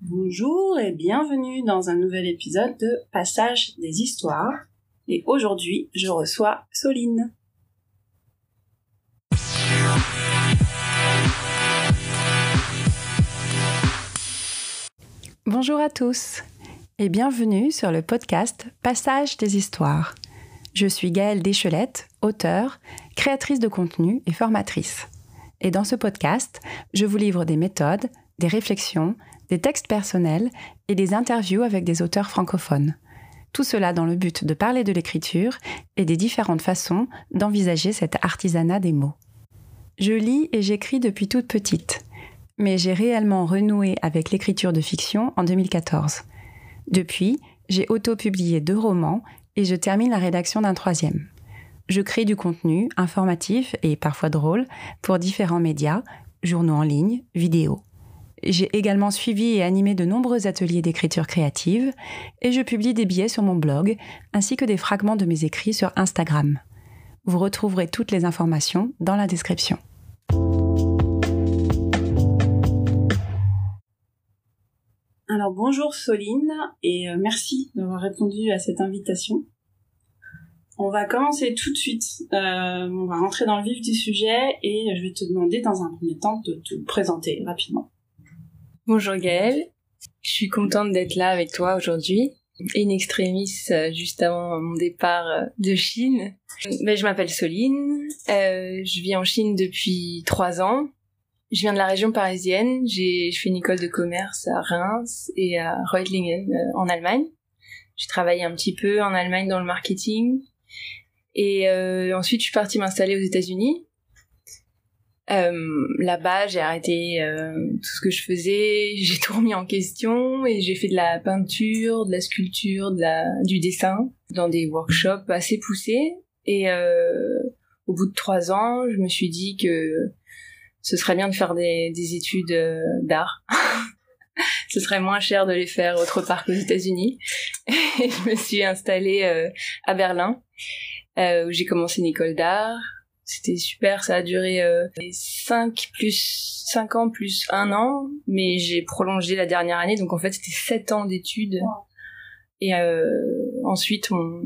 Bonjour et bienvenue dans un nouvel épisode de Passage des histoires. Et aujourd'hui, je reçois Soline. Bonjour à tous et bienvenue sur le podcast Passage des histoires. Je suis Gaëlle Deschelette, auteure, créatrice de contenu et formatrice. Et dans ce podcast, je vous livre des méthodes, des réflexions, des textes personnels et des interviews avec des auteurs francophones. Tout cela dans le but de parler de l'écriture et des différentes façons d'envisager cet artisanat des mots. Je lis et j'écris depuis toute petite mais j'ai réellement renoué avec l'écriture de fiction en 2014. Depuis, j'ai auto-publié deux romans et je termine la rédaction d'un troisième. Je crée du contenu informatif et parfois drôle pour différents médias, journaux en ligne, vidéos. J'ai également suivi et animé de nombreux ateliers d'écriture créative et je publie des billets sur mon blog ainsi que des fragments de mes écrits sur Instagram. Vous retrouverez toutes les informations dans la description. Alors bonjour Soline et euh, merci d'avoir répondu à cette invitation. On va commencer tout de suite. Euh, on va rentrer dans le vif du sujet et je vais te demander dans un premier temps de te présenter rapidement. Bonjour Gaëlle, je suis contente d'être là avec toi aujourd'hui. In extremis, euh, juste avant mon départ de Chine. Ben, je m'appelle Soline, je vis en Chine depuis trois ans je viens de la région parisienne. J'ai fait une école de commerce à Reims et à Reutlingen euh, en Allemagne. J'ai travaillé un petit peu en Allemagne dans le marketing. Et euh, ensuite, je suis partie m'installer aux États-Unis. Euh, Là-bas, j'ai arrêté euh, tout ce que je faisais. J'ai tout remis en question et j'ai fait de la peinture, de la sculpture, de la, du dessin dans des workshops assez poussés. Et euh, au bout de trois ans, je me suis dit que ce serait bien de faire des, études euh, d'art. ce serait moins cher de les faire autre part qu'aux États-Unis. Et je me suis installée euh, à Berlin, euh, où j'ai commencé une école d'art. C'était super, ça a duré 5 plus 5 ans plus un an, mais j'ai prolongé la dernière année, donc en fait c'était 7 ans d'études. Et ensuite on,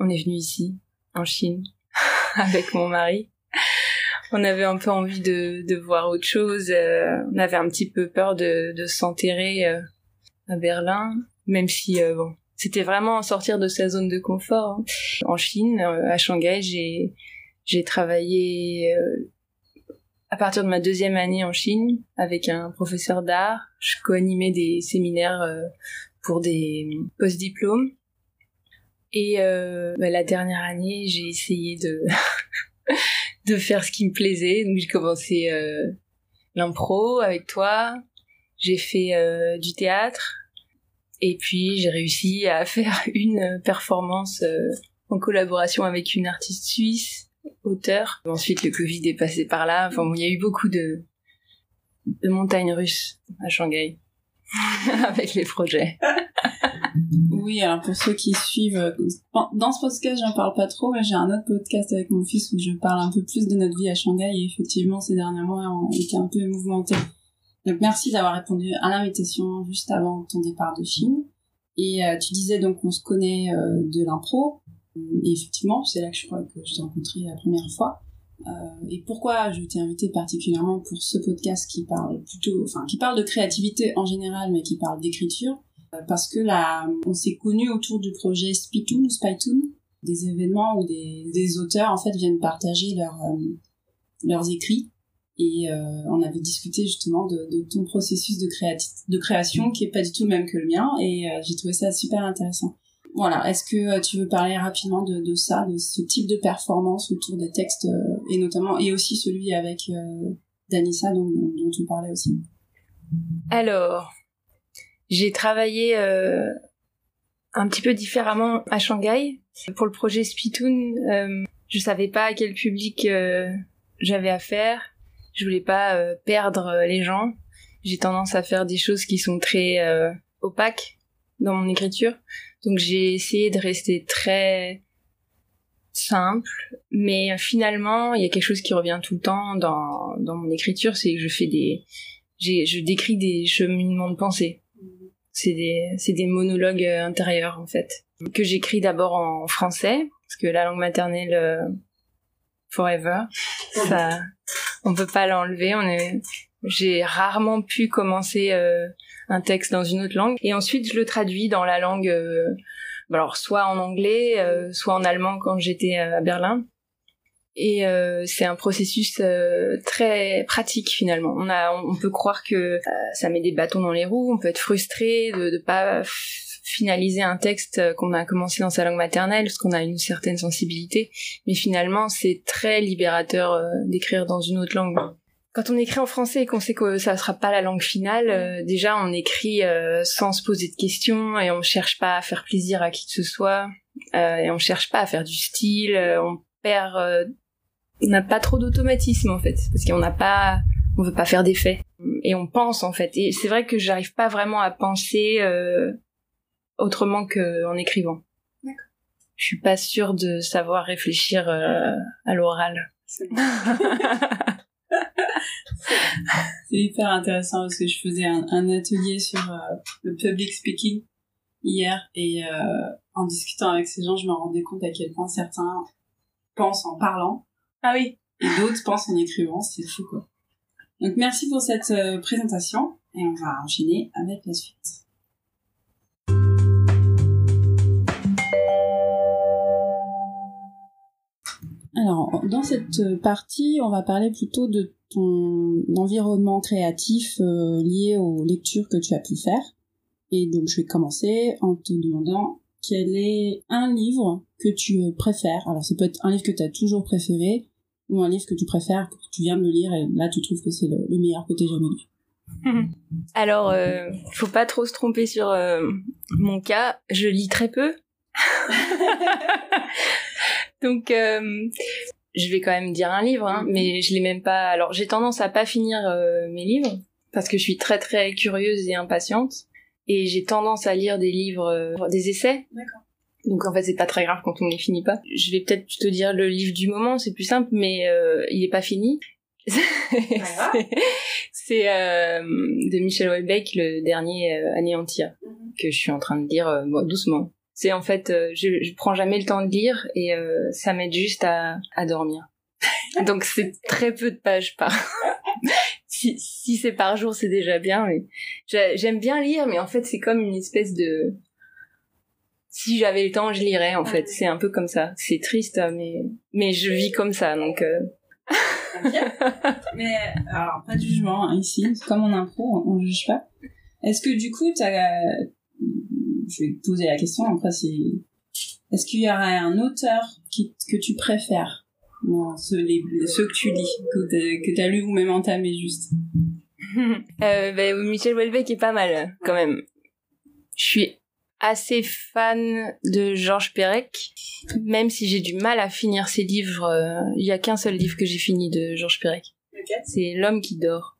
on est venu ici, en Chine, avec mon mari on avait un peu envie de, voir autre chose. Euh, on avait un petit peu peur de, s'enterrer euh, à Berlin, même si euh, bon, c'était vraiment sortir de sa zone de confort. Hein. En Chine, à Shanghai, j'ai j'ai travaillé à partir de ma deuxième année en Chine avec un professeur d'art. Je co-animais des séminaires pour des post-diplômes. Et bah, la dernière année, j'ai essayé de de faire ce qui me plaisait. Donc j'ai commencé euh, l'impro avec toi, j'ai fait euh, du théâtre et puis j'ai réussi à faire une performance euh, en collaboration avec une artiste suisse, auteur. Ensuite le Covid est passé par là. Enfin il y a eu beaucoup de de montagnes russes à Shanghai avec les projets. Oui, alors pour ceux qui suivent, euh, dans ce podcast, j'en parle pas trop, mais j'ai un autre podcast avec mon fils où je parle un peu plus de notre vie à Shanghai et effectivement, ces derniers mois ont été un peu mouvementés. Donc merci d'avoir répondu à l'invitation juste avant ton départ de Chine. Et euh, tu disais donc qu'on se connaît euh, de l'impro. Et effectivement, c'est là que je crois que je t'ai rencontré la première fois. et pourquoi je t'ai invité particulièrement pour ce podcast qui parle plutôt, enfin, qui parle de créativité en général, mais qui parle d'écriture? Parce que là, on s'est connu autour du projet Spitoon, Spitoon, des événements où des, auteurs en fait viennent partager leurs euh, leurs écrits et euh, on avait discuté justement de, ton processus de, création qui est pas du tout le même que le mien et euh, j'ai trouvé ça super intéressant. Voilà, est-ce que tu veux parler rapidement de, ça, de ce type de performance autour des textes et notamment et aussi celui avec Danissa dont, dont tu parlais aussi? Alors, j'ai travaillé euh, un petit peu différemment à Shanghai. Pour le projet Spitoon, euh, je savais pas à quel public euh, j'avais affaire. Je voulais pas euh, perdre les gens. J'ai tendance à faire des choses qui sont très opaques dans mon écriture. Donc j'ai essayé de rester très simple, mais finalement, il y a quelque chose qui revient tout le temps dans, dans mon écriture, c'est que je fais des, je décris des cheminements de pensée. C'est des, c'est des monologues intérieurs, en fait, que j'écris d'abord en français, parce que la langue maternelle, euh, forever, ça, on peut pas l'enlever, on est, j'ai rarement pu commencer euh, un texte dans une autre langue, et ensuite je le traduis dans la langue, euh, alors soit en anglais, euh, soit en allemand quand j'étais à Berlin. Et euh, c'est un processus euh, très pratique finalement. On a, on peut croire que ça met des bâtons dans les roues. On peut être frustré de ne pas finaliser un texte qu'on a commencé dans sa langue maternelle parce qu'on a une certaine sensibilité. Mais finalement, c'est très libérateur d'écrire dans une autre langue quand on écrit en français et qu'on sait que ça sera pas la langue finale, euh, déjà on écrit euh, sans se poser de questions et on cherche pas à faire plaisir à qui que ce soit euh, et on cherche pas à faire du style. on perd, on n'a pas trop d'automatisme en fait parce qu'on n'a pas, on veut pas faire d'effet et on pense en fait. Et c'est vrai que j'arrive pas vraiment à penser autrement qu'en écrivant. Je suis pas sûre de savoir réfléchir à l'oral. c'est hyper intéressant parce que je faisais un, atelier sur euh, le public speaking hier et euh, en discutant avec ces gens, je me rendais compte à quel point certains pensent en parlant. Ah oui. Et d'autres pensent en écrivant, c'est fou quoi. Donc merci pour cette euh, présentation et on va enchaîner avec la suite. Alors, dans cette partie, on va parler plutôt de ton environnement créatif euh, lié aux lectures que tu as pu faire. Et donc, je vais commencer en te demandant quel est un livre que tu préfères. Alors, ça peut être un livre que tu as toujours préféré ou un livre que tu préfères, que tu viens de lire et là, tu trouves que c'est le, meilleur que tu jamais lu. Alors, euh, faut pas trop se tromper sur euh, mon cas. Je lis très peu. Donc, euh, je vais quand même dire un livre, hein, mais je l'ai même pas. Alors, j'ai tendance à pas finir euh, mes livres parce que je suis très très curieuse et impatiente, et j'ai tendance à lire des livres, des essais. D'accord. Donc en fait, c'est pas très grave quand on les finit pas. Je vais peut-être te dire le livre du moment, c'est plus simple, mais il est pas fini. c'est de Michel Houellebecq, le dernier Anéantir, mhm. que je suis en train de lire doucement. C'est en fait, euh, je, je prends jamais le temps de lire et euh, ça m'aide juste à, à dormir. Donc c'est très peu de pages par. si, si c'est par jour, c'est déjà bien. Mais j'aime bien lire, mais en fait c'est comme une espèce de. Si j'avais le temps, je lirais. En fait, c'est un peu comme ça. C'est triste, mais mais je vis comme ça, donc. Euh... mais alors pas de jugement hein, ici. Comme en impro, on, on juge pas. Est-ce que du coup, t'as je vais te poser la question après si est-ce qu'il y aurait un auteur qui, que tu préfères? Non ceux, les, ceux que tu lis que tu as lu ou même entamé juste euh, ben, Michel Houellebecq est pas mal quand même je suis assez fan de Georges Perec même si j'ai du mal à finir ses livres euh, il y a qu'un seul livre que j'ai fini de Georges Perec c'est L'homme qui dort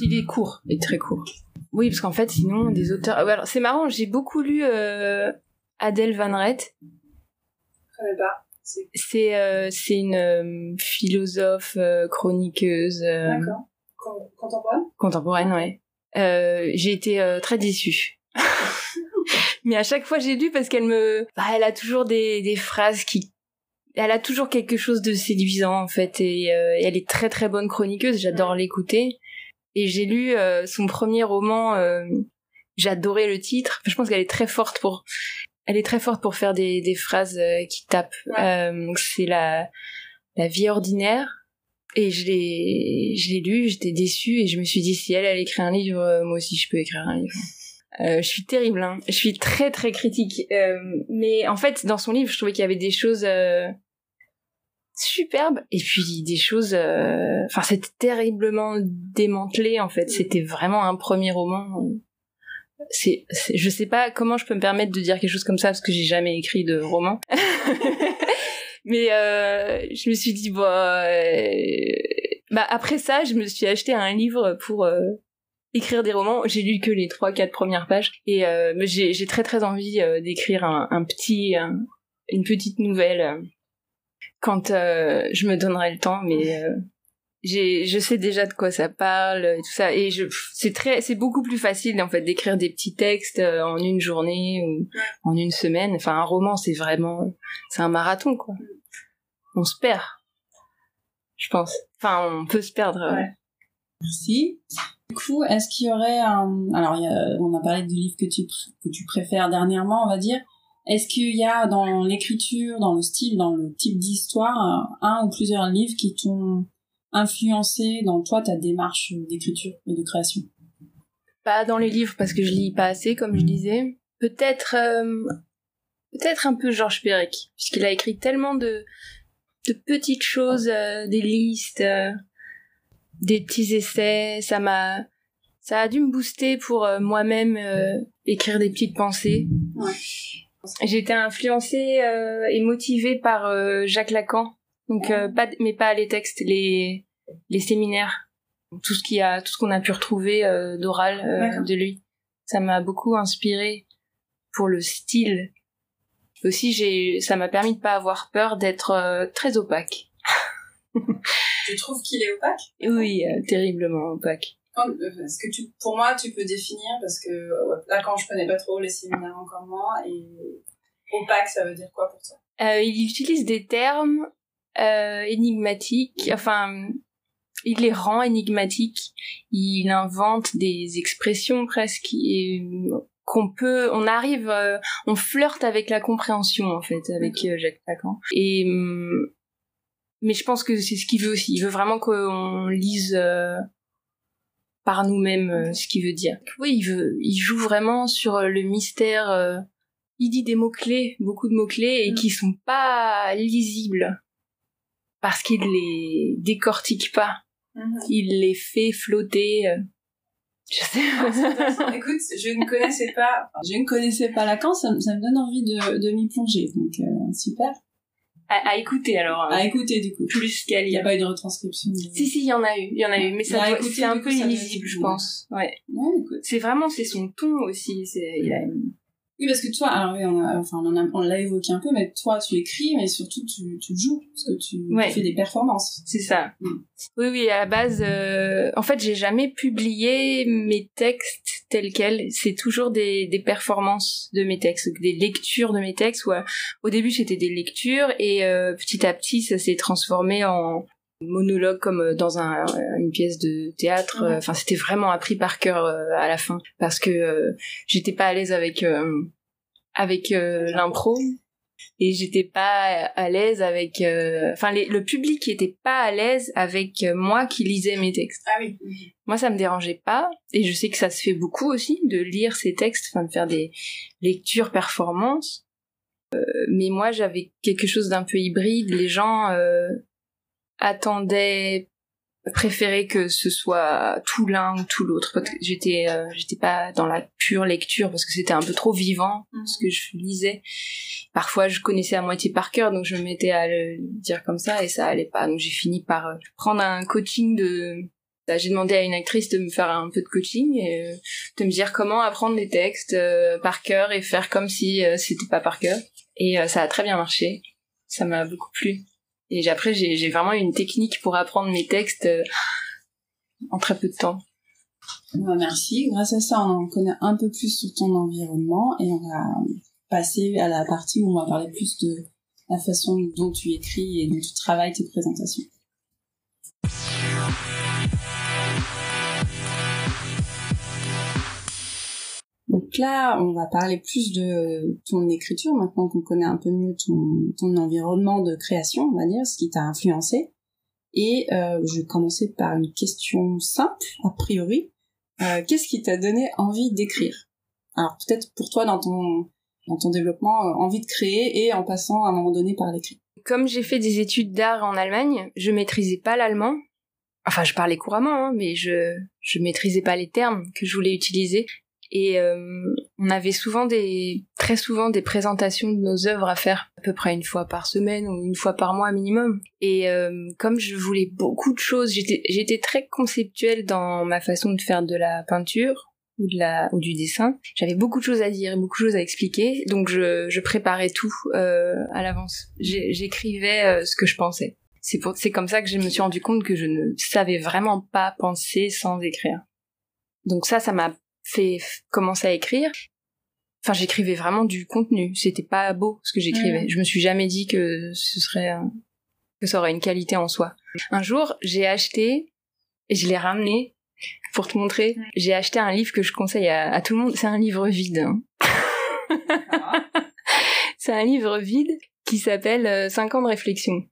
il est court et très court oui, parce qu'en fait, sinon, des auteurs. Alors, c'est marrant, j'ai beaucoup lu euh, Adèle Van Rett. Je connais pas. C'est euh, une euh, philosophe chroniqueuse. D'accord. Contemporaine? Contemporaine, ouais. j'ai été très déçue. Mais à chaque fois, j'ai lu parce qu'elle me. Bah, elle a toujours des, des phrases qui elle a toujours quelque chose de séduisant en fait et, et elle est très très bonne chroniqueuse j'adore l'écouter et j'ai lu euh, son premier roman. Euh, J'adorais le titre. Je pense qu'elle est très forte pour. Elle est très forte pour faire des, des phrases euh, qui tapent. c'est la la vie ordinaire. Et je l'ai je l'ai lu. J'étais déçue et je me suis dit si elle elle écrit un livre, moi aussi je peux écrire un livre. Euh, je suis terrible, hein. je suis très très critique. Euh, mais en fait, dans son livre, je trouvais qu'il y avait des choses euh, superbe et puis des choses euh, enfin c'était terriblement démantelé en fait c'était vraiment un premier roman c'est je sais pas comment je peux me permettre de dire quelque chose comme ça parce que j'ai jamais écrit de roman mais euh, je me suis dit bah bah après ça je me suis acheté un livre pour écrire des romans. J'ai lu que les trois quatre premières pages. Et j'ai j'ai très très envie d'écrire un, petit une petite nouvelle quand je me donnerai le temps, mais je sais déjà de quoi ça parle et tout ça. Et c'est très c'est beaucoup plus facile en fait d'écrire des petits textes euh, en une journée ou en une semaine. Enfin un roman c'est vraiment c'est un marathon quoi. On se perd je pense. Enfin on peut se perdre ouais. merci du coup est-ce qu'il y aurait un alors y a... on a parlé du livre que tu que tu préfères dernièrement on va dire. Est-ce qu'il y a dans l'écriture, dans le style, dans le type d'histoire, un ou plusieurs livres qui t'ont influencé dans toi ta démarche d'écriture et de création? Pas dans les livres parce que je lis pas assez, comme je disais. Peut-être, euh, peut-être un peu Georges Perec, puisqu'il a écrit tellement de de petites choses, euh, des listes, euh, des petits essais. Ça m'a, ça a dû me booster pour moi-même écrire des petites pensées. Ouais. J'ai été influencée et motivée par Jacques Lacan. Donc pas mais pas les textes, les les séminaires, tout ce qui a, tout ce qu'on a pu retrouver euh, d'oral euh, de lui. Ça m'a beaucoup inspiré pour le style. Aussi, j'ai, ça m'a permis de pas avoir peur d'être euh, très opaque. Tu trouves qu'il est opaque? Oui, terriblement opaque. Est-ce que tu, pour moi, tu peux définir parce que là, quand je connais pas trop les séminaires encore moins, et opaque, ça veut dire quoi pour toi? Il utilise des termes énigmatiques, enfin il les rend énigmatiques. Il invente des expressions presque qu'on peut, on arrive, euh, on flirte avec la compréhension en fait avec euh, Jacques Lacan. Et hum, mais je pense que c'est ce qu'il veut aussi. Il veut vraiment qu'on lise euh, par nous-mêmes ce qu'il veut dire. Oui, il veut, il joue vraiment sur le mystère. il dit des mots clés, beaucoup de mots clés et mm. qui sont pas lisibles parce qu'il les décortique pas. Mhm. Il les fait flotter. Euh, je sais pas. Écoute, je ne connaissais pas, je ne connaissais pas Lacan, ça, ça me donne envie de, de m'y plonger, donc euh, super. À, écouter alors. À écouter du coup. Plus qu'à lire. Il n'y a pas eu de retranscription. Si si, il y en a eu, il y en a eu, mais ça c'est un peu illisible, je pense. Ouais. ouais c'est vraiment c'est son ton aussi, c'est il a oui, parce que toi, alors oui, on a, enfin, on, l'a évoqué un peu, mais toi, tu écris, mais surtout, tu, tu joues, parce que tu, fais des performances. C'est ça. Mm. Oui, oui, à la base, euh, en fait, j'ai jamais publié mes textes tels quels. C'est toujours des, des performances de mes textes, des lectures de mes textes. Où, au début, c'était des lectures, et euh, petit à petit, ça s'est transformé en, monologue comme euh, dans un, une pièce de théâtre. Mhm. Enfin, c'était vraiment appris par cœur euh, à la fin parce que euh, j'étais pas à l'aise avec avec l'impro et j'étais pas à l'aise avec enfin le public était pas à l'aise avec moi qui lisais mes textes. Ah oui. Moi ça me dérangeait pas et je sais que ça se fait beaucoup aussi de lire ces textes, enfin de faire des lectures performances. mais moi j'avais quelque chose d'un peu hybride, les gens attendait préférait que ce soit tout l'un ou tout l'autre j'étais euh, j'étais pas dans la pure lecture parce que c'était un peu trop vivant mm. ce que je lisais. Parfois je connaissais à moitié par cœur donc je me mettais à le dire comme ça et ça allait pas. Donc j'ai fini par euh, prendre un coaching de bah, j'ai demandé à une actrice de me faire un peu de coaching et euh, de me dire comment apprendre les textes par cœur et faire comme si c'était pas par cœur. Et ça a très bien marché. Ça m'a beaucoup plu et après, j'ai vraiment une technique pour apprendre mes textes euh, en très peu de temps. Bah, merci. Grâce à ça, on en connaît un peu plus sur ton environnement et on va passer à la partie où on va parler plus de la façon dont tu écris et dont tu travailles tes présentations. Donc là, on va parler plus de ton écriture, maintenant qu'on connaît un peu mieux ton, environnement de création, on va dire, ce qui t'a influencé. Et euh, je vais commencer par une question simple, a priori. Euh, qu'est-ce qui t'a donné envie d'écrire? Alors peut-être pour toi dans ton développement, euh, envie de créer et en passant à un moment donné par l'écrit. Comme j'ai fait des études d'art en Allemagne, je maîtrisais pas l'allemand. Enfin, je parlais couramment, hein, mais je je maîtrisais pas les termes que je voulais utiliser. Et euh, on avait souvent des, très souvent des présentations de nos œuvres à faire, à peu près une fois par semaine ou une fois par mois minimum. Et euh, comme je voulais beaucoup de choses, j'étais, très conceptuelle dans ma façon de faire de la peinture. ou de la ou du dessin. J'avais beaucoup de choses à dire, beaucoup de choses à expliquer, donc je, préparais tout euh, à l'avance. J'écrivais ce que je pensais. C'est pour c'est comme ça que je me suis rendu compte que je ne savais vraiment pas penser sans écrire. Donc ça, ça m'a fait commencer à écrire. Enfin, j'écrivais vraiment du contenu. C'était pas beau ce que j'écrivais. Je me suis jamais dit que ce serait que ça aurait une qualité en soi. Un jour, j'ai acheté et je l'ai ramené pour te montrer. J'ai acheté un livre que je conseille à, tout le monde. C'est un livre vide. Hein. c'est un livre vide qui s'appelle 5 euh, ans de réflexion.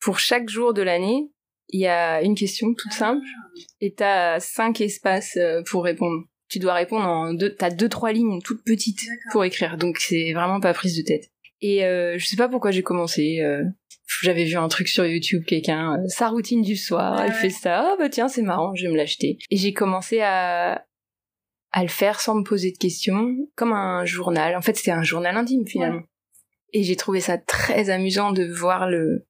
Pour chaque jour de l'année, il y a une question toute simple et t'as cinq espaces euh, pour répondre. Tu dois répondre en deux, t'as deux trois lignes toutes petites pour écrire, donc c'est vraiment pas prise de tête. Et euh, je sais pas pourquoi j'ai commencé. Euh, j'avais vu un truc sur YouTube, quelqu'un, euh, sa routine du soir, elle fait ça, oh bah tiens c'est marrant, je vais me l'acheter. Et j'ai commencé à à le faire sans me poser de questions, comme un journal. En fait c'était un journal intime finalement. Et j'ai trouvé ça très amusant de voir le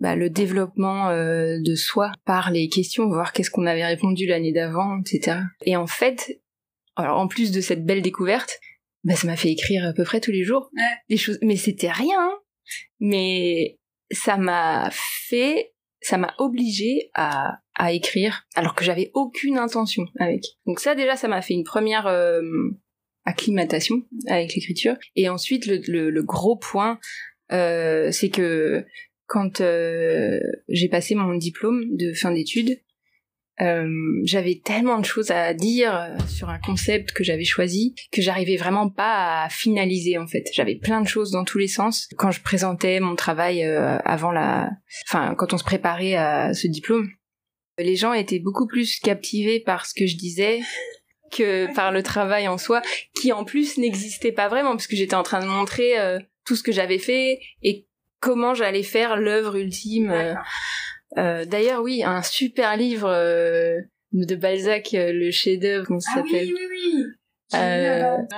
bah, le développement euh, de soi par les questions, voir qu'est-ce qu'on avait répondu l'année d'avant, etc. Et en fait, alors en plus de cette belle découverte, bah ça m'a fait écrire à peu près tous les jours des choses mais c'était rien hein. mais ça m'a fait ça m'a obligé à à écrire alors que j'avais aucune intention avec donc ça déjà ça m'a fait une première euh, acclimatation avec l'écriture et ensuite le, le, le gros point euh, c'est que quand euh, j'ai passé mon diplôme de fin d'études euh, j'avais tellement de choses à dire euh, sur un concept que j'avais choisi que j'arrivais vraiment pas à finaliser en fait. J'avais plein de choses dans tous les sens. Quand je présentais mon travail euh, avant la, enfin quand on se préparait à ce diplôme, les gens étaient beaucoup plus captivés par ce que je disais que par le travail en soi, qui en plus n'existait pas vraiment parce que j'étais en train de montrer tout ce que j'avais fait et comment j'allais faire l'œuvre ultime. Euh, d'ailleurs, oui, un super livre euh, de Balzac, euh, le chef-d'œuvre, comment ça ah s'appelle Oui, oui, oui. Génial,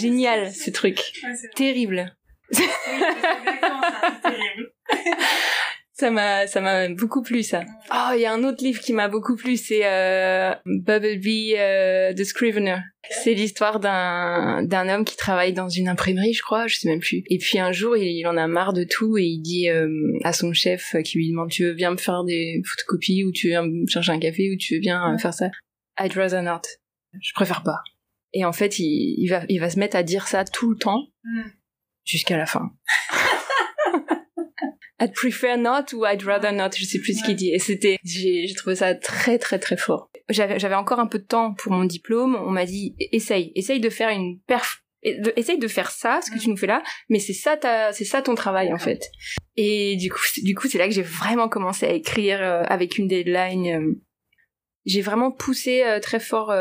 Génial ce truc. terrible. Oui, exactement ça, terrible. ça m'a ça m'a beaucoup plu ça. Oh, il y a un autre livre qui m'a beaucoup plu, c'est euh, Bumblebee euh, The Scrivener. C'est l'histoire d'un d'un homme qui travaille dans une imprimerie, je crois, je sais même plus. Et puis un jour, il, en a marre de tout et il dit euh, à son chef qui lui demande "Tu veux bien me faire des photocopies ou tu veux me chercher un café ou tu veux bien faire ça? I'd rather not. Je préfère pas. Et en fait, il, il va il va se mettre à dire ça tout le temps hmm. jusqu'à la fin. I'd prefer not ou I'd rather not, je sais plus ce qu'il dit. Et c'était, j'ai, trouvé ça très très très fort. J'avais, encore un peu de temps pour mon diplôme. On m'a dit, essaye, essaye de faire une perf, essaye de faire ça, ce que tu nous fais là, mais c'est ça c'est ça ton travail en fait. Et du coup, du coup, c'est là que j'ai vraiment commencé à écrire euh, avec une deadline. Euh. j'ai vraiment poussé euh, très fort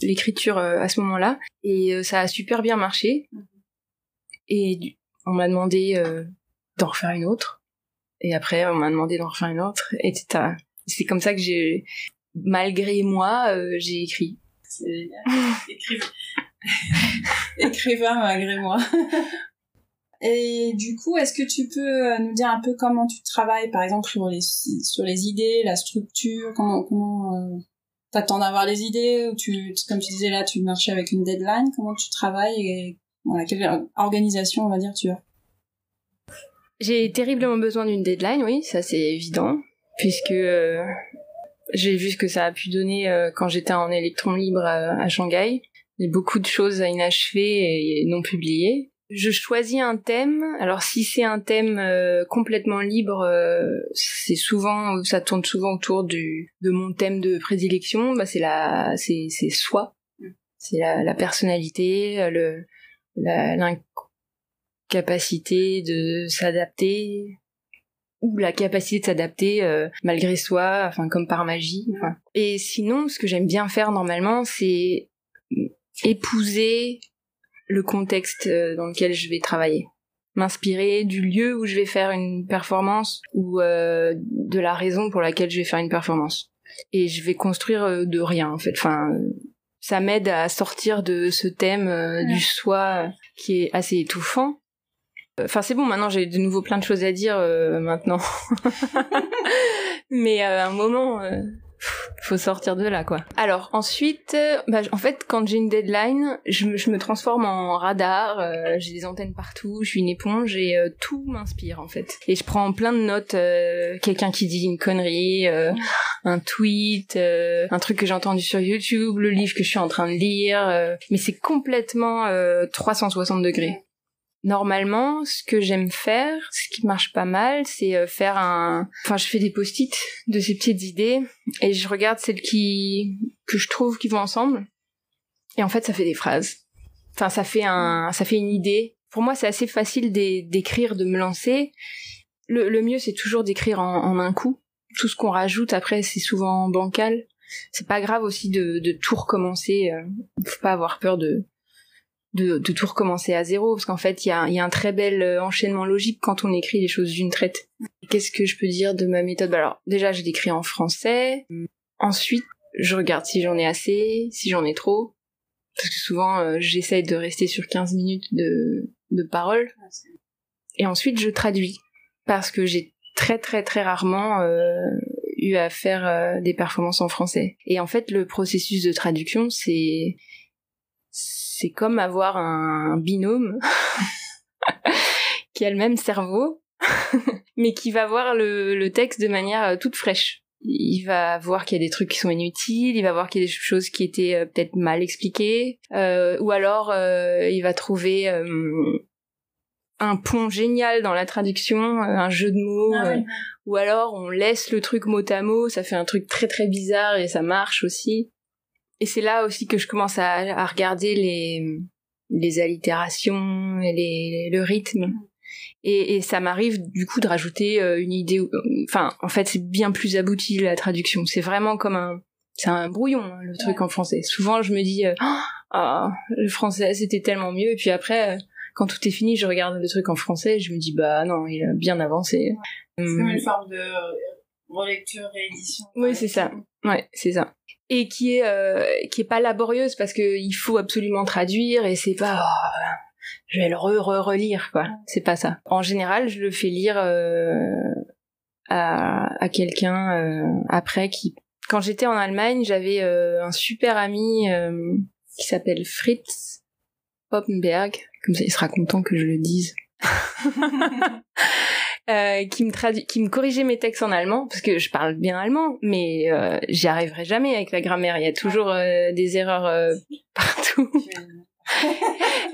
l'écriture à ce moment-là, et ça a super bien marché. Et on m'a demandé d'en refaire une autre. Et après, on m'a demandé d'en refaire une autre, etc. C'est comme ça que j'ai, malgré moi, euh, j'ai écrit. C'est génial. Écrivain. Malgré moi. Et du coup, est-ce que tu peux euh, nous dire un peu comment tu travailles, par exemple, sur les, sur les idées, la structure, comment, comment euh, t'attends d'avoir les idées, ou tu, comme tu disais là, tu marchais avec une deadline, comment tu travailles et voilà, quelle organisation, on va dire, tu as j'ai terriblement besoin d'une deadline, oui, ça c'est évident, puisque euh, j'ai vu ce que ça a pu donner euh, quand j'étais en électron libre à, Shanghai. Il y a beaucoup de choses à inachever et non publiées. Je choisis un thème. Alors si c'est un thème euh, complètement libre, c'est souvent, ça tourne souvent autour du de mon thème de prédilection. Bah c'est la, c'est c'est soi, c'est la, la personnalité, le la, capacité de s'adapter ou la capacité de s'adapter euh, malgré soi, enfin comme par magie. Enfin. Et sinon, ce que j'aime bien faire normalement, c'est épouser le contexte euh, dans lequel je vais travailler, m'inspirer du lieu où je vais faire une performance ou euh, de la raison pour laquelle je vais faire une performance. Et je vais construire de rien en fait. Enfin, ça m'aide à sortir de ce thème du soi qui est assez étouffant Enfin, c'est bon, maintenant j'ai de nouveau plein de choses à dire euh, maintenant. Mais à euh, un moment, euh, faut sortir de là quoi. Alors ensuite, euh, bah, en fait quand j'ai une deadline, je je me transforme en radar, euh, j'ai des antennes partout, je suis une éponge et euh, tout m'inspire en fait. Et je prends plein de notes, quelqu'un qui dit une connerie, un tweet, un truc que j'ai entendu sur YouTube, le livre que je suis en train de lire, mais c'est complètement 360 degrés. Normalement, ce que j'aime faire, ce qui marche pas mal, c'est euh, faire un... Enfin, je fais des post-it de ces petites idées et je regarde celles qui... que je trouve qui vont ensemble. Et en fait, ça fait des phrases. Enfin, ça fait un... ça fait une idée. Pour moi, c'est assez facile d'écrire, de me lancer. Le, mieux, c'est toujours d'écrire en, un coup. Tout ce qu'on rajoute après, c'est souvent bancal. C'est pas grave aussi de, tout recommencer. Euh, faut pas avoir peur de de, tout recommencer à zéro parce qu'en fait il y a, un très bel euh, enchaînement logique quand on écrit les choses d'une traite. Qu'est-ce que je peux dire de ma méthode? Bah Alors déjà je l'écris en français. Ensuite je regarde si j'en ai assez, si j'en ai trop. Parce que souvent euh, j'essaye de rester sur 15 minutes de, de parole. Et ensuite je traduis. Parce que j'ai très très très rarement euh, eu à faire des performances en français. Et en fait le processus de traduction c'est c'est comme avoir un binôme qui a le même cerveau, mais qui va voir le, texte de manière euh, toute fraîche. Il va voir qu'il y a des trucs qui sont inutiles, il va voir qu'il y a des choses qui étaient euh, peut-être mal expliquées, euh, ou alors il va trouver un pont génial dans la traduction, un jeu de mots, ah ou alors on laisse le truc mot à mot, ça fait un truc très très bizarre et ça marche aussi. Et c'est là aussi que je commence à, à regarder les, les allitérations et les, le rythme. Et, et ça m'arrive du coup de rajouter euh, une idée. Enfin, en fait, c'est bien plus abouti la traduction. C'est vraiment comme un, c'est un brouillon hein, le truc en français. Souvent, je me dis, ah, le français c'était tellement mieux. Et puis après, euh, quand tout est fini, je regarde le truc en français, je me dis, bah non, il a bien avancé. C'est comme une forme de relecture réédition. Oui, c'est ça. Ouais, c'est ça. Et qui est euh, qui est pas laborieuse parce que il faut absolument traduire et c'est pas oh, je vais le re, re relire quoi. C'est pas ça. En général, je le fais lire euh, à, à quelqu'un euh, après qui quand j'étais en Allemagne, j'avais un super ami qui s'appelle Fritz Poppenberg, comme ça il sera content que je le dise. Euh, qui me traduit, qui me corrigeait mes textes en allemand parce que je parle bien allemand, mais euh, j'y arriverai jamais avec la grammaire. Il y a toujours euh, des erreurs euh, partout.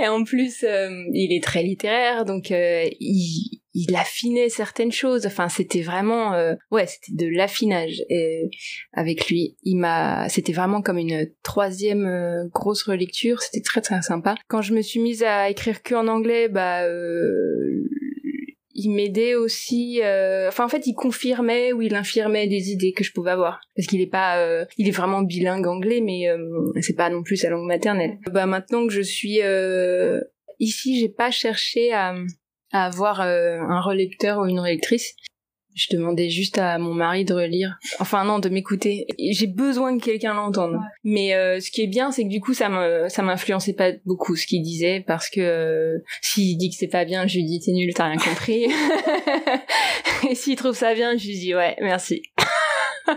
et en plus, il est très littéraire, donc il, il affinait certaines choses. Enfin, c'était vraiment, ouais, c'était de l'affinage. Et avec lui, il m'a, c'était vraiment comme une troisième grosse relecture. C'était très très sympa. Quand je me suis mise à écrire que en anglais, bah il m'aidait aussi euh, enfin en fait il confirmait ou il infirmait des idées que je pouvais avoir. Parce qu'il est pas euh, il est vraiment bilingue anglais mais euh, c'est pas non plus sa langue maternelle. Bah maintenant que je suis ici j'ai pas cherché à, à avoir un relecteur ou une relectrice je demandais juste à mon mari de relire. Enfin non, de m'écouter. J'ai besoin que quelqu'un l'entende. Mais euh, ce qui est bien, c'est que du coup, ça me ça m'influençait pas beaucoup ce qu'il disait parce que euh, s'il dit que c'est pas bien, je lui dis t'es nul, t'as rien compris. Et s'il trouve ça bien, je lui dis ouais, merci.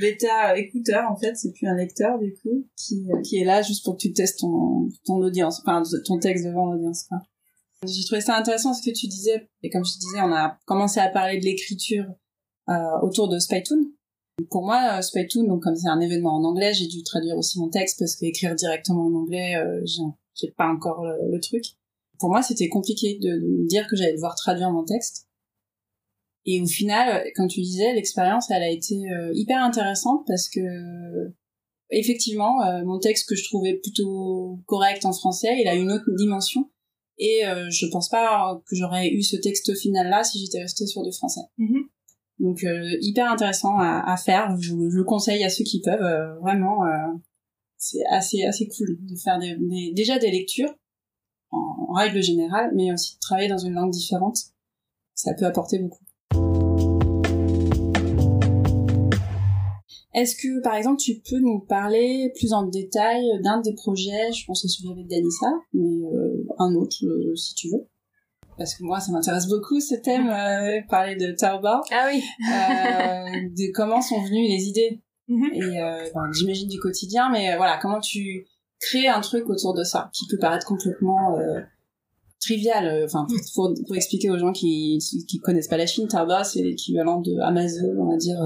Bêta écouteur en fait, c'est plus un lecteur du coup qui, qui est là juste pour que tu testes ton, ton audience, enfin ton texte devant l'audience. J'ai trouvé ça intéressant ce que tu disais. Et comme je disais, on a commencé à parler de l'écriture euh, autour de Spytoon. Pour moi, euh, Spytoon, donc comme c'est un événement en anglais, j'ai dû traduire aussi mon texte parce qu'écrire directement en anglais, euh, j'ai pas encore le, truc. Pour moi, c'était compliqué de, dire que j'allais devoir traduire mon texte. Et au final, comme tu disais, l'expérience, elle a été euh, hyper intéressante parce que effectivement, mon texte que je trouvais plutôt correct en français, il a une autre dimension et euh, je pense pas que j'aurais eu ce texte final là si j'étais restée sur du français. Mm-hmm. Donc euh, hyper intéressant à, à faire. Je, je, le conseille à ceux qui peuvent. Euh, vraiment, euh, c'est assez assez cool de faire des, déjà des lectures en, en, règle générale, mais aussi de travailler dans une langue différente. Ça peut apporter beaucoup. Est-ce que, par exemple, tu peux nous parler plus en détail d'un des projets, je pense à celui avec Danissa, mais euh, un autre, euh, si tu veux parce que moi ça m'intéresse beaucoup ce thème, euh, parler de Taobao. Ah oui. euh, de comment sont venues les idées. Mhm. Et euh, ben, j'imagine du quotidien, mais voilà, comment tu crées un truc autour de ça, qui peut paraître complètement euh, trivial. Enfin, pour, pour, expliquer aux gens qui qui connaissent pas la Chine, Taobao c'est l'équivalent de Amazon, on va dire,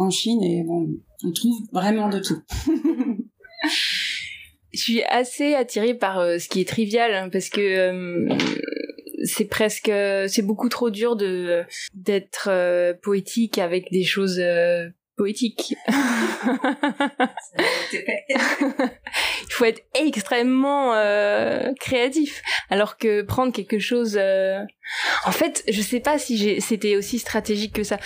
en Chine, et bon, on trouve vraiment de tout. Je suis assez attirée par euh, ce qui est trivial hein, parce que euh, c'est presque c'est beaucoup trop dur de d'être euh, poétique avec des choses poétiques. Il faut être extrêmement créatif alors que prendre quelque chose en fait, je sais pas si c'était aussi stratégique que ça.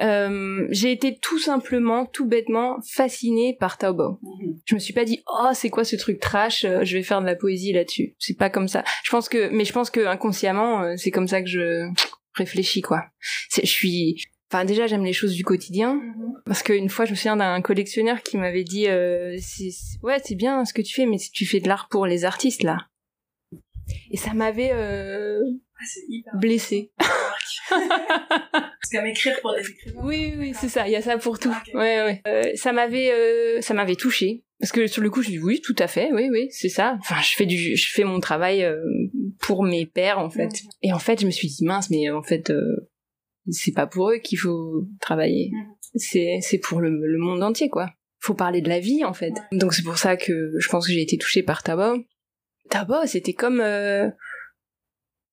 Euh, j'ai été tout simplement, tout bêtement fascinée par Taobao. Je me suis pas dit oh c'est quoi ce truc trash, euh, je vais faire de la poésie là-dessus. C'est pas comme ça. Je pense que, mais je pense que inconsciemment euh, c'est comme ça que je réfléchis quoi. Je suis, enfin déjà j'aime les choses du quotidien parce qu'une fois je me souviens d'un collectionneur qui m'avait dit euh, ouais c'est bien ce que tu fais mais tu fais de l'art pour les artistes là. Et ça m'avait euh, hyper blessée. Parce qu'à m'écrire pour des écrivains. Oui, oui, c'est ça. Il y a ça pour tout. Ok. Ouais, ouais. Euh, ça m'avait, euh, ça m'avait touché parce que sur le coup, je dis oui, tout à fait, oui, oui, c'est ça. Enfin, je fais du, je fais mon travail euh, pour mes pairs en fait. Et en fait, je me suis dit mince, mais en fait, euh, c'est pas pour eux qu'il faut travailler. Mhm. C'est, c'est pour le, le monde entier, quoi. Faut parler de la vie en fait. Donc c'est pour ça que je pense que j'ai été touchée par Tabo. Tabo, c'était comme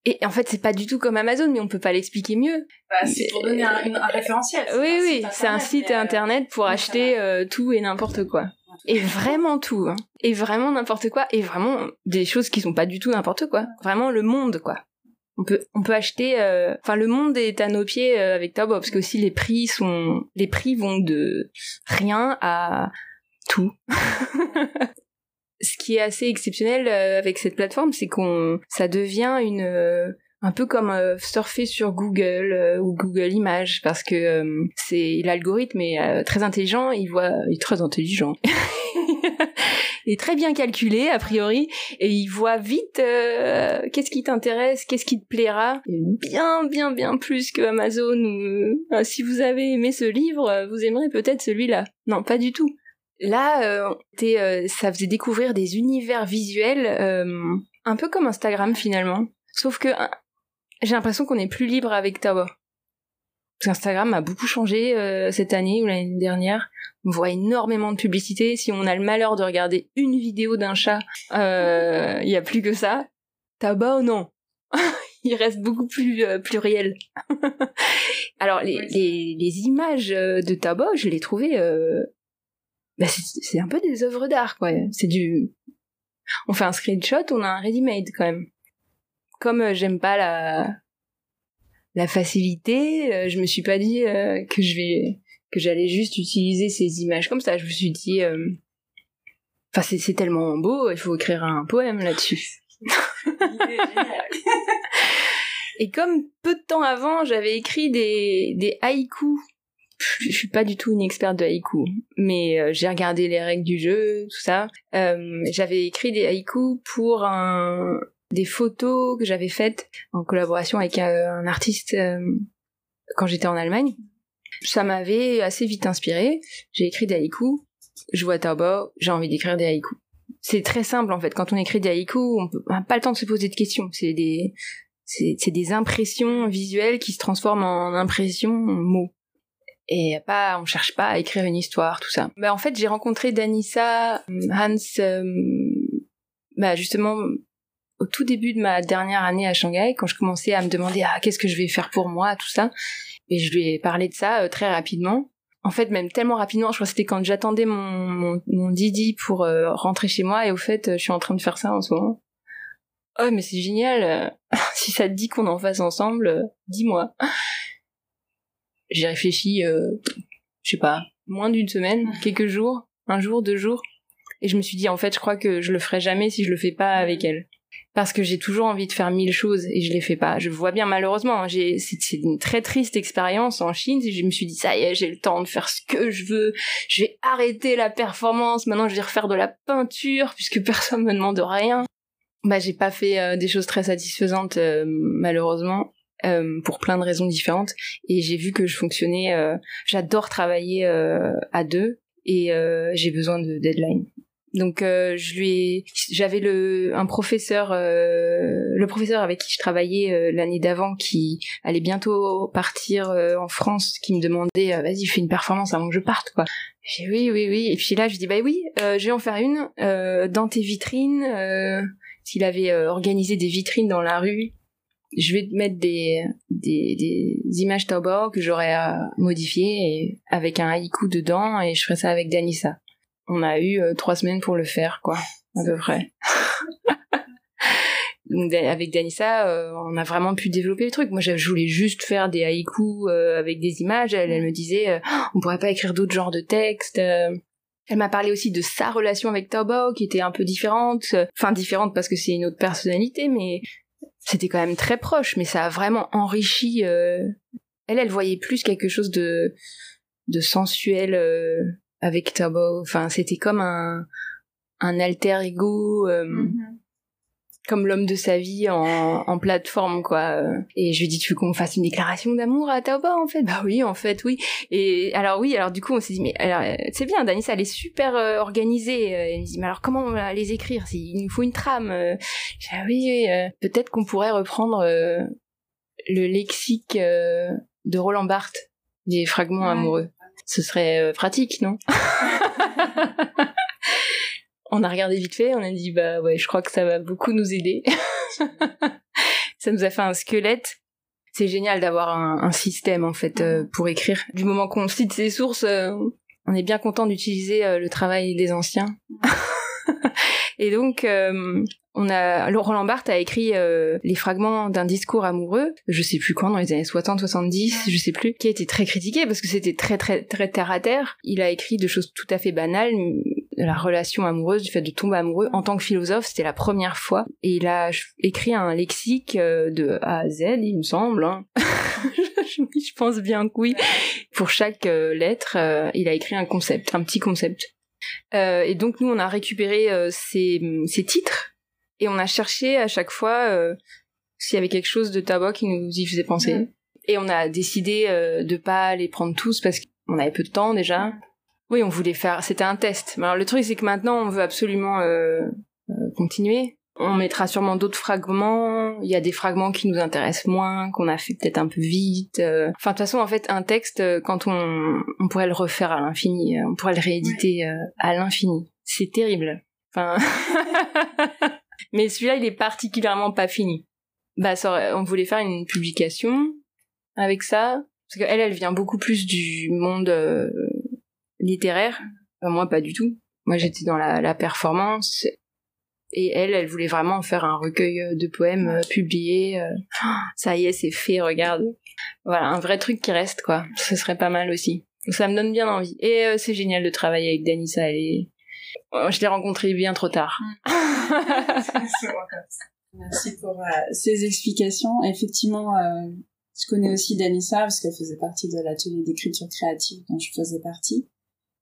et en fait, c'est pas du tout comme Amazon, mais on peut pas l'expliquer mieux. Bah, c'est pour donner un, référentiel. Oui, oui, c'est un site euh, internet pour acheter euh, tout et n'importe quoi. Et vraiment tout, hein. Et vraiment n'importe quoi, et vraiment des choses qui sont pas du tout n'importe quoi. Vraiment le monde, quoi. On peut, on peut acheter, euh, enfin le monde est à nos pieds euh, avec Taobao, parce que aussi les prix sont, les prix vont de rien à tout. Ce qui est assez exceptionnel euh, avec cette plateforme, c'est qu'on, ça devient une, euh, un peu comme euh, surfer sur Google euh, ou Google Images parce que euh, c'est l'algorithme est euh, très intelligent, il voit il est très intelligent. il est très bien calculé a priori et il voit vite qu'est-ce qui t'intéresse, qu'est-ce qui te plaira. Bien bien bien plus que Amazon ou si vous avez aimé ce livre, vous aimerez peut-être celui-là. Non, pas du tout. Là, euh, euh, ça faisait découvrir des univers visuels euh, un peu comme Instagram finalement. Sauf que euh, j'ai l'impression qu'on est plus libre avec Taobao. Parce qu'Instagram a beaucoup changé euh, cette année ou l'année dernière. On voit énormément de publicité. Si on a le malheur de regarder une vidéo d'un chat, il y a plus que ça. Taobao, non. Il reste beaucoup plus euh, pluriel. Alors les, Oui. les, les images euh, de Taobao, je les trouvais... Euh... Bah, c'est un peu des œuvres d'art, quoi. C'est du... On fait un screenshot, on a un ready-made, quand même comme euh, j'aime pas la la facilité, euh, je me suis pas dit euh, que je vais que j'allais juste utiliser ces images comme ça. Je me suis dit, euh, enfin c'est tellement beau, il faut écrire un poème là-dessus. Et comme peu de temps avant, j'avais écrit des des haïkus. Je suis pas du tout une experte de haïku, mais euh, j'ai regardé les règles du jeu, tout ça. Euh, j'avais écrit des haïkus pour des photos que j'avais faites en collaboration avec un, un artiste euh, quand j'étais en Allemagne. Ça m'avait assez vite inspiré. J'ai écrit des haïkus. Je vois Taobao, j'ai envie d'écrire des haïkus. C'est très simple en fait. Quand on écrit des haïkus, on n'a pas le temps de se poser de questions. C'est des c'est des impressions visuelles qui se transforment en impressions mots. Et pas, on cherche pas à écrire une histoire, tout ça. Bah, en fait, j'ai rencontré Danissa, Hans, euh, bah, justement, au tout début de ma dernière année à Shanghai, quand je commençais à me demander ah qu'est-ce que je vais faire pour moi, tout ça, et je lui ai parlé de ça euh, très rapidement. En fait, même tellement rapidement, je crois que c'était quand j'attendais mon, mon, Didi pour euh, rentrer chez moi, et au fait, euh, je suis en train de faire ça en ce moment. Oh, mais c'est génial. euh, si ça te dit qu'on en fasse ensemble, euh, dis-moi. J'ai réfléchi, euh, je sais pas, moins d'une semaine, quelques jours, un jour, deux jours. Et je me suis dit, en fait, je crois que je le ferai jamais si je le fais pas avec elle. Parce que j'ai toujours envie de faire mille choses et je les fais pas. Je vois bien malheureusement, hein, j'ai, c'est, une très triste expérience en Chine. Je me suis dit, ça y est, j'ai le temps de faire ce que je veux. Je vais arrêter la performance. Maintenant, je vais refaire de la peinture puisque personne me demande rien. Bah, j'ai pas fait des choses très satisfaisantes, malheureusement. Pour plein de raisons différentes et j'ai vu que je fonctionnais j'adore travailler à deux et j'ai besoin de deadline donc euh, je lui ai, j'avais le un professeur, euh, le professeur avec qui je travaillais euh, l'année d'avant qui allait bientôt partir en France, qui me demandait vas-y fais une performance avant que je parte quoi. J'ai oui oui oui et puis là je dis bah oui je vais en faire une dans tes vitrines. S'il avait organisé des vitrines dans la rue, je vais mettre des, des, images Taobao que j'aurais modifiées avec un haïku dedans et je ferai ça avec Danissa on a eu euh, trois semaines pour le faire, quoi, à peu près. avec Danissa, euh, on a vraiment pu développer le truc. Moi, je voulais juste faire des haïkus euh, avec des images. Elle, elle me disait, on pourrait pas écrire d'autres genres de textes. Elle m'a parlé aussi de sa relation avec Taobao, qui était un peu différente. Enfin, différente parce que c'est une autre personnalité, mais c'était quand même très proche. Mais ça a vraiment enrichi. Elle, elle voyait plus quelque chose de de sensuel avec Turbo. Enfin, c'était comme un, un alter ego, euh, mm-hmm. Comme l'homme de sa vie en, en plateforme, quoi. Et je lui dis, tu veux qu'on fasse une déclaration d'amour à Taoba, en fait? Bah oui, en fait, oui. Et alors oui, alors du coup, on s'est dit, mais alors c'est bien, Danissa, elle est super euh, organisée. Elle me dit, mais alors comment on va les écrire? Il nous faut une trame. J'ai ah oui, oui peut-être qu'on pourrait reprendre euh, le lexique de Roland Barthes, des fragments amoureux. Ce serait euh, pratique, non? On a regardé vite fait, on a dit bah ouais, je crois que ça va beaucoup nous aider. ça nous a fait un squelette. C'est génial d'avoir un, système en fait euh, pour écrire. Du moment qu'on cite ses sources, euh, on est bien content d'utiliser le travail des anciens. Et donc, on a Barthes a écrit euh, les fragments d'un discours amoureux, je sais plus quand, dans les années 60, 70, je sais plus, qui a été très critiqué parce que c'était très très très terre à terre. Il a écrit de choses tout à fait banales, la relation amoureuse, du fait de tomber amoureux en tant que philosophe, c'était la première fois. Et il a écrit un lexique euh, de A à Z, il me semble. Hein. je pense bien que oui. Pour chaque euh, lettre, il a écrit un concept, un petit concept. et donc nous, on a récupéré ces, ces titres et on a cherché à chaque fois euh, s'il y avait quelque chose de tabac qui nous y faisait penser. Et on a décidé euh, de pas les prendre tous parce qu'on avait peu de temps déjà. Oui, on voulait faire. C'était un test. Mais alors le truc c'est que maintenant on veut absolument euh, euh, continuer. On mettra sûrement d'autres fragments. Il y a des fragments qui nous intéressent moins, qu'on a fait peut-être un peu vite. Enfin, de toute façon, en fait, un texte, quand on, on pourrait le refaire à l'infini, on pourrait le rééditer à l'infini. C'est terrible. Enfin, Mais celui-là, il est particulièrement pas fini. Bah, ça on voulait faire une publication avec ça, parce qu'elle, elle vient beaucoup plus du monde euh, littéraire. moi, pas du tout. Moi, j'étais dans la, la, performance. Et elle, elle voulait vraiment faire un recueil de poèmes euh, publié. Euh. ça y est, c'est fait, regarde. Voilà, un vrai truc qui reste, quoi. Ce serait pas mal aussi. Ça me donne bien envie. Et c'est génial de travailler avec Danissa. Elle est, Oh, je l'ai rencontré bien trop tard. Merci pour euh, ces explications. Effectivement, euh, je connais aussi Danissa parce qu'elle faisait partie de l'atelier d'écriture créative dont je faisais partie.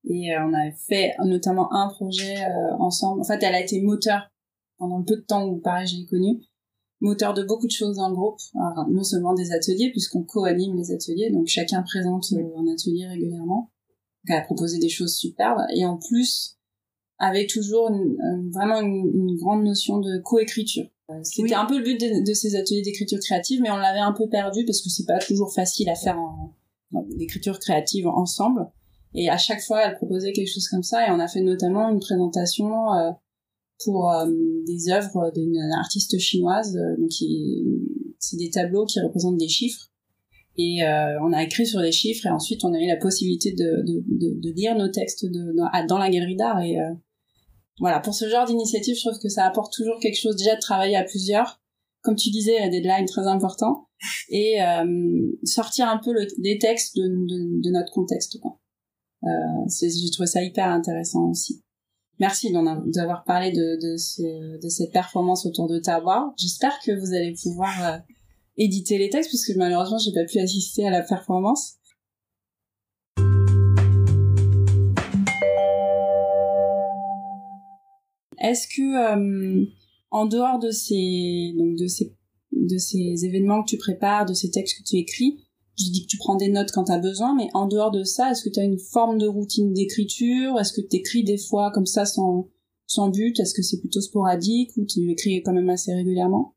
Et euh, on avait fait notamment un projet ensemble. En fait, elle a été moteur pendant le peu de temps où, pareil, je l'ai connue. Moteur de beaucoup de choses dans le groupe. non seulement des ateliers, puisqu'on co-anime les ateliers, donc chacun présente un atelier régulièrement. Donc, elle a proposé des choses superbes. Et en plus, avec toujours vraiment une, grande notion de coécriture. Euh, c'était un peu le but de, ces ateliers d'écriture créative, mais on l'avait un peu perdu parce que c'est pas toujours facile à faire en, créative ensemble. Et à chaque fois, elle proposait quelque chose comme ça, et on a fait notamment une présentation euh, pour euh, des œuvres d'une artiste chinoise. donc, c'est des tableaux qui représentent des chiffres. Et on a écrit sur les chiffres, et ensuite on a eu la possibilité de, de, de, de lire nos textes dans, dans la galerie d'art. Et voilà, pour ce genre d'initiative, je trouve que ça apporte toujours quelque chose déjà de travailler à plusieurs. Comme tu disais, la deadline très important et euh, sortir un peu le, des textes de notre contexte. Quoi. Euh, j'ai trouvé ça hyper intéressant aussi. Merci d'avoir parlé de, de, ce, de cette performance autour de Tawa. J'espère que vous allez pouvoir euh, éditer les textes, puisque malheureusement, j'ai pas pu assister à la performance. Est-ce que euh, en dehors de ces donc de ces de ces événements que tu prépares, de ces textes que tu écris, je dis que tu prends des notes quand tu as besoin, mais en dehors de ça, est-ce que tu as une forme de routine d'écriture? Est-ce que tu écris des fois comme ça sans, but? Est-ce que c'est plutôt sporadique ou tu écris quand même assez régulièrement?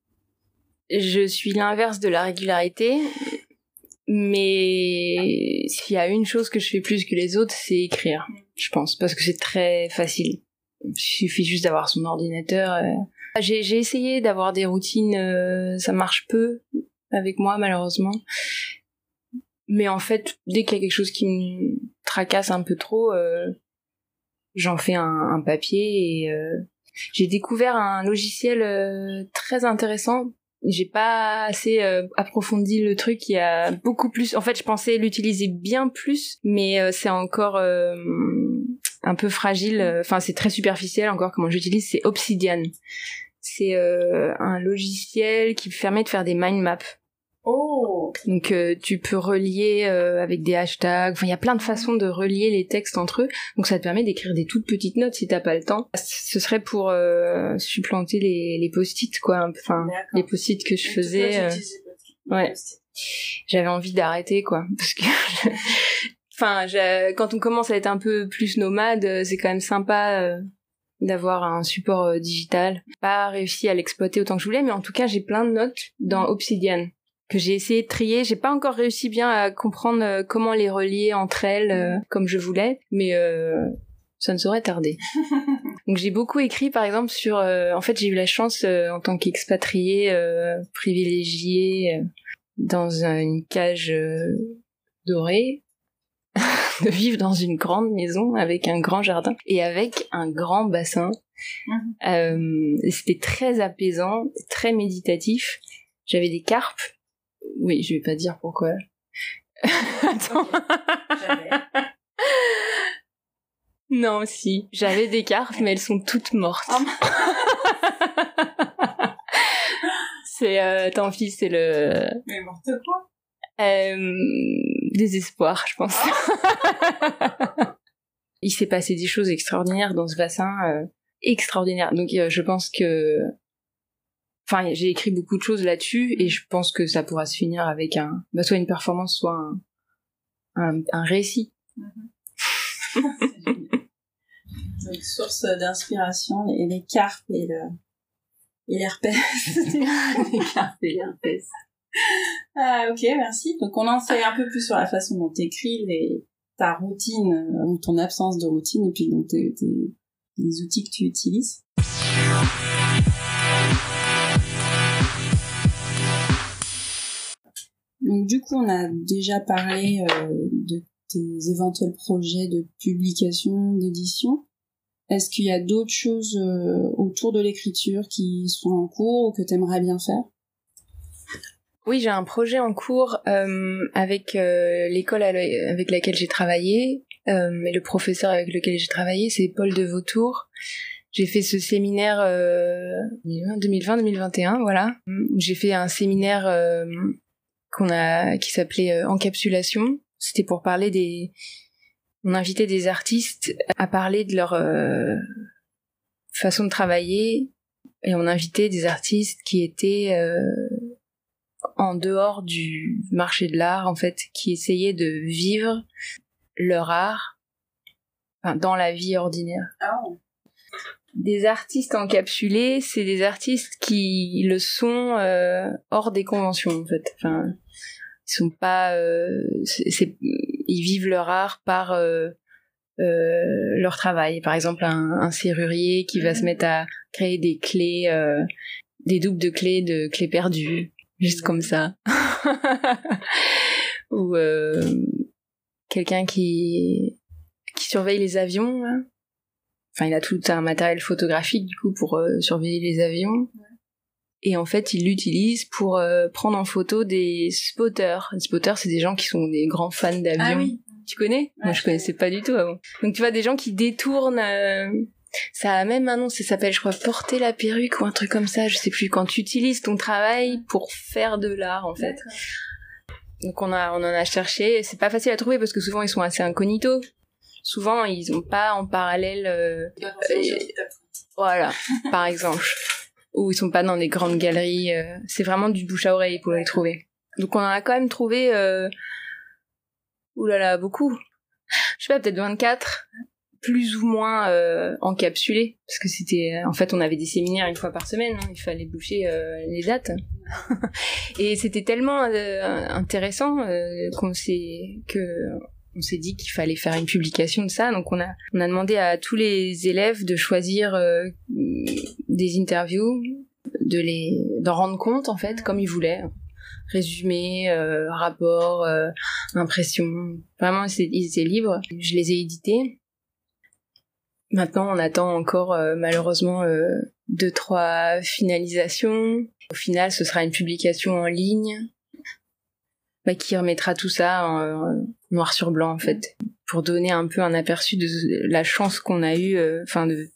Je suis l'inverse de la régularité, mais s'il y a une chose que je fais plus que les autres, c'est écrire, je pense, parce que c'est très facile. Il suffit juste d'avoir son ordinateur. Euh. J'ai, j'ai essayé d'avoir des routines, euh, ça marche peu avec moi malheureusement. Mais en fait, dès qu'il y a quelque chose qui me tracasse un peu trop, euh, j'en fais un, un, papier et euh, j'ai découvert un logiciel euh, très intéressant. J'ai pas assez euh, approfondi le truc. Il y a beaucoup plus. En fait, je pensais l'utiliser bien plus, mais euh, c'est encore un peu fragile. Enfin, c'est très superficiel encore. Comment j'utilise, c'est Obsidian. C'est un logiciel qui permet de faire des mind maps. Oh. Donc euh, tu peux relier euh, avec des hashtags. Enfin, il y a plein de façons de relier les textes entre eux. Donc ça te permet d'écrire des toutes petites notes si t'as pas le temps. Ce serait pour euh, supplanter les, les post-it quoi. Enfin, les post-it que je faisais. ouais. J'avais envie d'arrêter quoi, parce que. enfin, quand on commence à être un peu plus nomade, c'est quand même sympa d'avoir un support digital. Pas réussi à l'exploiter autant que je voulais, mais en tout cas, j'ai plein de notes dans Obsidian que j'ai essayé de trier. J'ai pas encore réussi bien à comprendre euh, comment les relier entre elles euh, comme je voulais, mais euh, ça ne saurait tarder. Donc j'ai beaucoup écrit par exemple sur... en fait j'ai eu la chance en tant qu'expatrié privilégié dans une cage dorée de vivre dans une grande maison avec un grand jardin et avec un grand bassin. Mhm. C'était très apaisant, très méditatif. J'avais des carpes oui, je vais pas dire pourquoi. Attends. non, si. J'avais des cartes, mais elles sont toutes mortes. Oh, c'est euh, tant pis, c'est le. Mais morte quoi euh, Désespoir, je pense. Il s'est passé des choses extraordinaires dans ce bassin, euh, extraordinaires. Donc euh, je pense que Enfin, j'ai écrit beaucoup de choses là-dessus et je pense que ça pourra se finir avec un, bah, soit une performance, soit un, un, un récit. Donc, source d'inspiration, et les carpes et le, et l'herpès. les carpes et l'herpès. Ah, ok, merci. Donc, on en sait un peu plus sur la façon dont t'écris les, ta routine, euh, ou ton absence de routine, et puis donc tes, les outils que tu utilises. Donc du coup, on a déjà parlé euh, de tes éventuels projets de publication, d'édition. Est-ce qu'il y a d'autres choses euh, autour de l'écriture qui sont en cours ou que tu aimerais bien faire? Oui, j'ai un projet en cours euh, avec l'école avec laquelle j'ai travaillé. et le professeur avec lequel j'ai travaillé, c'est Paul de Vautour. J'ai fait ce séminaire 2020-2021, voilà. J'ai fait un séminaire qu'on a qui s'appelait euh, encapsulation. C'était pour parler des on invitait des artistes à parler de leur euh, façon de travailler et on invitait des artistes qui étaient euh, en dehors du marché de l'art en fait qui essayaient de vivre leur art enfin, dans la vie ordinaire. Oh des artistes encapsulés, c'est des artistes qui le sont euh, hors des conventions en fait. Enfin, ils sont pas, euh, c'est, ils vivent leur art par euh, euh, leur travail. Par exemple, un, un serrurier qui va se mettre à créer des clés, euh, des doubles de clés de clés perdues, juste comme ça. Ou quelqu'un qui qui surveille les avions. Enfin il a tout un matériel photographique du coup pour euh, surveiller les avions et en fait il l'utilise pour euh, prendre en photo des spotters. Les spotters c'est des gens qui sont des grands fans d'avions ah oui. tu connais? Moi je connaissais pas du tout avant. Donc tu vois des gens qui détournent euh, ça a même un nom, ça s'appelle, je crois, porter la perruque ou un truc comme ça, je sais plus, quand tu utilises ton travail pour faire de l'art, en fait. Donc on a, on en a cherché, c'est pas facile à trouver parce que souvent ils sont assez incognito. Souvent ils ont pas en parallèle euh, voilà par exemple ou ils sont pas dans des grandes galeries. euh, c'est vraiment du bouche à oreille pour les trouver. Donc on en a quand même trouvé, euh... oulala, beaucoup. Je sais pas, peut-être 24, plus ou moins euh, encapsulés, parce que c'était, en fait, on avait des séminaires une fois par semaine, hein, il fallait boucher euh, les dates. Et c'était tellement euh, intéressant euh, qu'on s'est que on s'est dit qu'il fallait faire une publication de ça. Donc on a on a demandé à tous les élèves de choisir euh, des interviews, de les d'en rendre compte en fait comme ils voulaient. Résumé, euh, rapport, euh, impression. Vraiment, ils étaient libres. Je les ai édités. Maintenant, on attend encore euh, malheureusement euh, deux trois finalisations. Au final, ce sera une publication en ligne bah, qui remettra tout ça en noir sur blanc en fait, pour donner un peu un aperçu de la chance qu'on a eu, euh, enfin de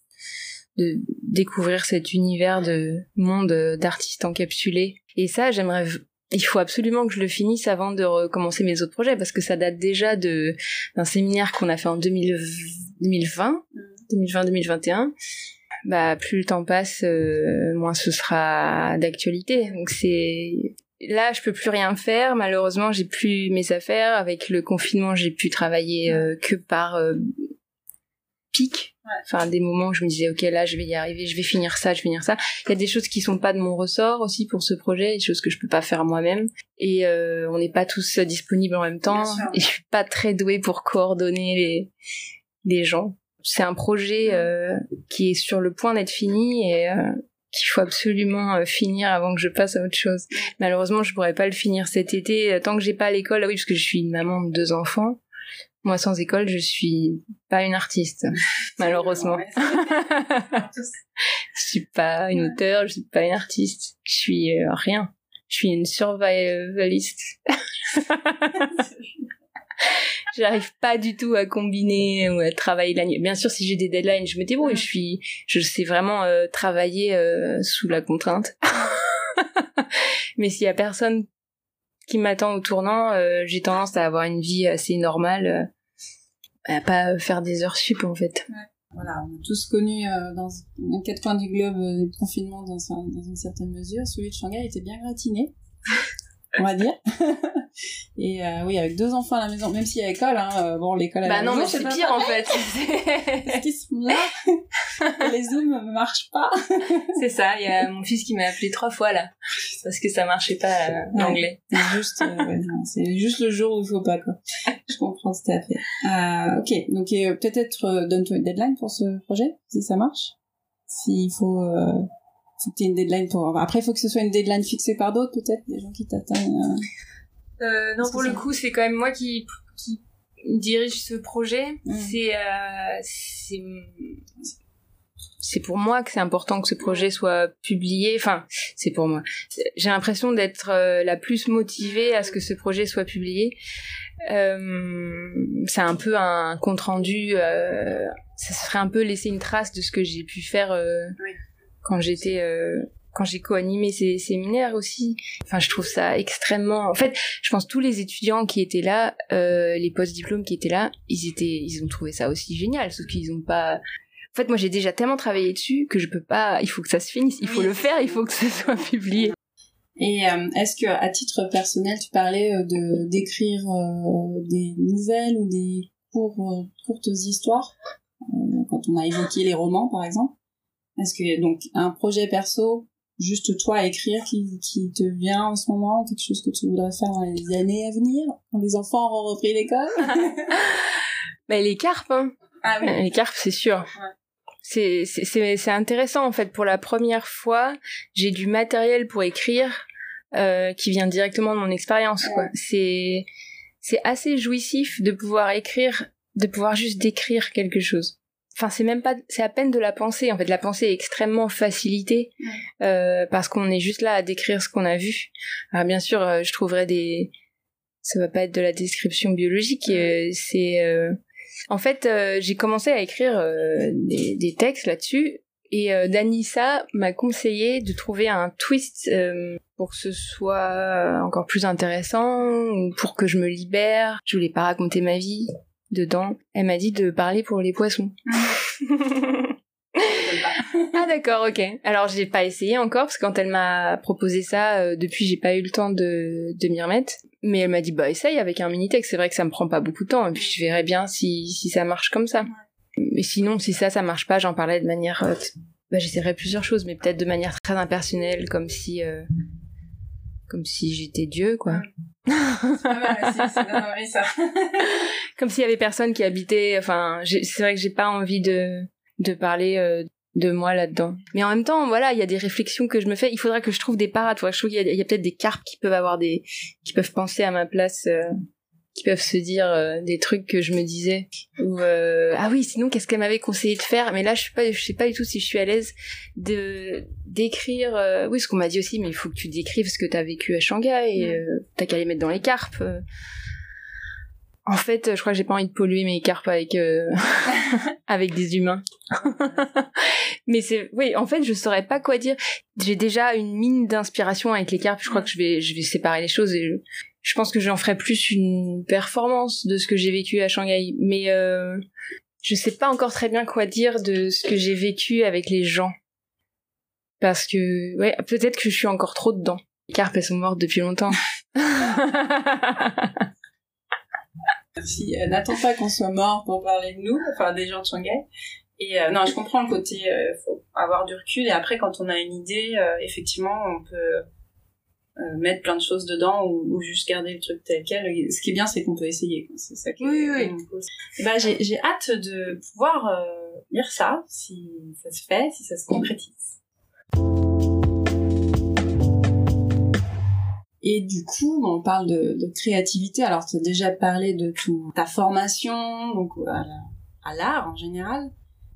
de découvrir cet univers de monde euh, d'artistes encapsulés. Et ça, j'aimerais. Il faut absolument que je le finisse avant de recommencer mes autres projets parce que ça date déjà de d'un séminaire qu'on a fait en 2000 2020, 2020-2021. Bah, plus le temps passe, euh, moins ce sera d'actualité. Donc c'est là, je peux plus rien faire. Malheureusement, j'ai plus mes affaires. Avec le confinement, j'ai pu travailler euh, que par euh, pic. Enfin, des moments où je me disais, ok, là, je vais y arriver, je vais finir ça, je vais finir ça. Il y a des choses qui sont pas de mon ressort aussi pour ce projet, des choses que je peux pas faire moi-même. Et euh, on n'est pas tous disponibles en même temps. Et je suis pas très douée pour coordonner les les gens. C'est un projet euh, qui est sur le point d'être fini et euh, qu'il faut absolument euh, finir avant que je passe à autre chose. Malheureusement, je pourrais pas le finir cet été euh, tant que j'ai pas l'école. Ah oui, parce que je suis une maman de deux enfants. Moi, sans école, je suis pas une artiste, malheureusement. Je suis pas une auteure, je suis pas une artiste. Je suis euh, rien. Je suis une survivaliste. J'arrive pas du tout à combiner ou à travailler la nuit. Bien sûr, si j'ai des deadlines, je me débrouille. Je suis, je sais vraiment euh, travailler euh, sous la contrainte. Mais s'il y a personne qui m'attend au tournant, euh, j'ai tendance à avoir une vie assez normale, à pas faire des heures sup en fait. Voilà, on a tous connu dans dans quatre coins du globe les confinements dans, dans une certaine mesure. Celui de Shanghai était bien gratiné, on va dire. Et euh, oui, avec deux enfants à la maison, même s'il y a école, hein, euh, bon, l'école à Bah la non, maison, mais c'est pas pire en fait. Parce qu'ils sont là, les zooms ne marchent pas. c'est ça, il y a mon fils qui m'a appelé trois fois là. Parce que ça marchait pas euh, l'anglais. C'est juste, euh, ouais, c'est juste le jour où il faut pas, quoi. Je comprends tout à fait. Euh, ok, donc euh, peut-être euh, donne-toi une deadline pour ce projet, si ça marche. S'il faut, euh, faut que tu une deadline pour... Après, il faut que ce soit une deadline fixée par d'autres, peut-être, des gens qui t'atteignent. euh. Euh, non, pour le coup, c'est quand même moi qui, qui dirige ce projet. Mm. C'est, euh, c'est, c'est pour moi que c'est important que ce projet soit publié. Enfin, c'est pour moi. J'ai l'impression d'être euh, la plus motivée à ce que ce projet soit publié. Euh, c'est un peu un compte rendu. Euh, ça serait un peu laisser une trace de ce que j'ai pu faire euh, Oui. Quand j'étais. euh, quand j'ai co-animé ces séminaires aussi. Enfin, je trouve ça extrêmement. En fait, je pense tous les étudiants qui étaient là, euh, les post-diplômes qui étaient là, ils étaient, ils ont trouvé ça aussi génial, sauf qu'ils ont pas. En fait, moi, j'ai déjà tellement travaillé dessus que je peux pas. Il faut que ça se finisse. Il faut Oui. le faire. Il faut que ce soit publié. Et euh, est-ce que à titre personnel, tu parlais euh, de d'écrire euh, des nouvelles ou des courts, euh, courtes histoires euh, quand on a évoqué les romans, par exemple? Est-ce que donc un projet perso, juste toi à écrire, qui, qui te vient en ce moment, quelque chose que tu voudrais faire dans les années à venir, quand les enfants auront repris l'école? Mais les carpes, hein. Ah Euh, Les carpes, c'est sûr. C'est, c'est, c'est, c'est intéressant en fait. Pour la première fois, j'ai du matériel pour écrire euh, qui vient directement de mon expérience. Quoi. C'est, c'est assez jouissif de pouvoir écrire, de pouvoir juste décrire quelque chose. Enfin, c'est même pas, c'est à peine de la pensée. En fait, la pensée est extrêmement facilitée euh, parce qu'on est juste là à décrire ce qu'on a vu. Alors bien sûr, euh, je trouverais des, ça va pas être de la description biologique. euh, c'est euh, en fait, euh, j'ai commencé à écrire euh, des, des textes là-dessus et euh, Danissa m'a conseillé de trouver un twist euh, pour que ce soit encore plus intéressant ou pour que je me libère. Je voulais pas raconter ma vie dedans. Elle m'a dit de parler pour les poissons. ah d'accord, ok. Alors j'ai pas essayé encore parce que quand elle m'a proposé ça, euh, depuis j'ai pas eu le temps de, de m'y remettre. Mais elle m'a dit bah essaye avec un mini texte. C'est vrai que ça me prend pas beaucoup de temps et puis je verrai bien si si ça marche comme ça. Mais sinon si ça ça marche pas, j'en parlais de manière, euh, bah j'essaierai plusieurs choses, mais peut-être de manière très impersonnelle, comme si euh, comme si j'étais Dieu quoi. comme s'il y avait personne qui habitait. Enfin c'est vrai que j'ai pas envie de de parler euh, de moi là-dedans. Mais en même temps, voilà, il y a des réflexions que je me fais. Il faudra que je trouve des parades. Je trouve qu'il y a, peut-être des carpes qui peuvent avoir des, qui peuvent penser à ma place, euh, qui peuvent se dire euh, des trucs que je me disais. Ou ah oui, sinon qu'est-ce qu'elle m'avait conseillé de faire? Mais là, je sais pas, je sais pas du tout si je suis à l'aise de d'écrire. oui, ce qu'on m'a dit aussi, mais il faut que tu décrives ce que t'as vécu à Shanghai. Et t'as qu'à les mettre dans les carpes. En fait, je crois que j'ai pas envie de polluer mes carpes avec euh, avec des humains. Mais c'est oui, en fait, je saurais pas quoi dire. J'ai déjà une mine d'inspiration avec les carpes. Je crois que je vais je vais séparer les choses et je, pense que j'en ferai plus une performance de ce que j'ai vécu à Shanghai. Mais euh, je sais pas encore très bien quoi dire de ce que j'ai vécu avec les gens. Parce que ouais, peut-être que je suis encore trop dedans. Les carpes elles sont mortes depuis longtemps. Si, euh, n'attends pas qu'on soit mort pour parler de nous, enfin des gens de Shanghai. Et euh, non, je comprends le côté, euh, faut avoir du recul. Et après, quand on a une idée, euh, effectivement, on peut mettre plein de choses dedans ou, juste garder le truc tel quel. Ce qui est bien, c'est qu'on peut essayer. C'est ça qui oui, oui. Bah, j'ai, j'ai hâte de pouvoir lire ça, si ça se fait, si ça se concrétise. Et du coup, on parle de, de créativité. Alors, tu as déjà parlé de tout, ta formation, donc à l'art en général.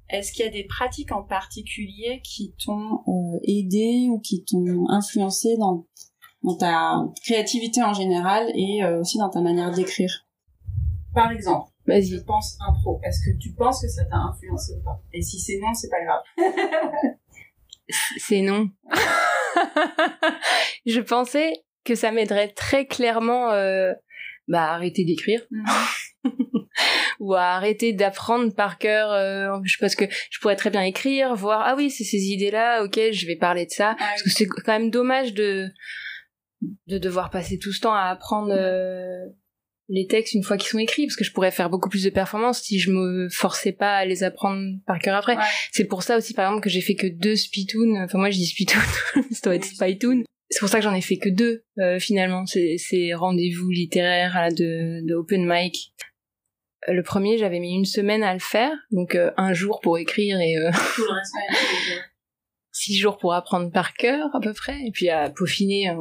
Est-ce qu'il y a des pratiques en particulier qui t'ont euh, aidé ou qui t'ont influencé dans, dans ta créativité en général et euh, aussi dans ta manière d'écrire Par exemple, Vas-y. je pense impro. Est-ce que tu penses que ça t'a influencé ou pas? Et si c'est non, c'est pas grave. c'est non. je pensais que ça m'aiderait très clairement euh, bah, à arrêter d'écrire. Mhm. ou à arrêter d'apprendre par cœur euh, je pense que je pourrais très bien écrire voir ah oui c'est ces idées là ok je vais parler de ça ah parce que c'est quand même dommage de de devoir passer tout ce temps à apprendre euh, les textes une fois qu'ils sont écrits parce que je pourrais faire beaucoup plus de performances si je me forçais pas à les apprendre par cœur après. C'est pour ça aussi par exemple que j'ai fait que deux spitoons enfin moi je dis spitoon ça doit être spitoon c'est pour ça que j'en ai fait que deux euh, finalement. Ces, ces rendez-vous littéraires de, de open mic. Euh, le premier j'avais mis une semaine à le faire. Donc euh, un jour pour écrire et tout le reste six jours pour apprendre par cœur à peu près. Et puis à peaufiner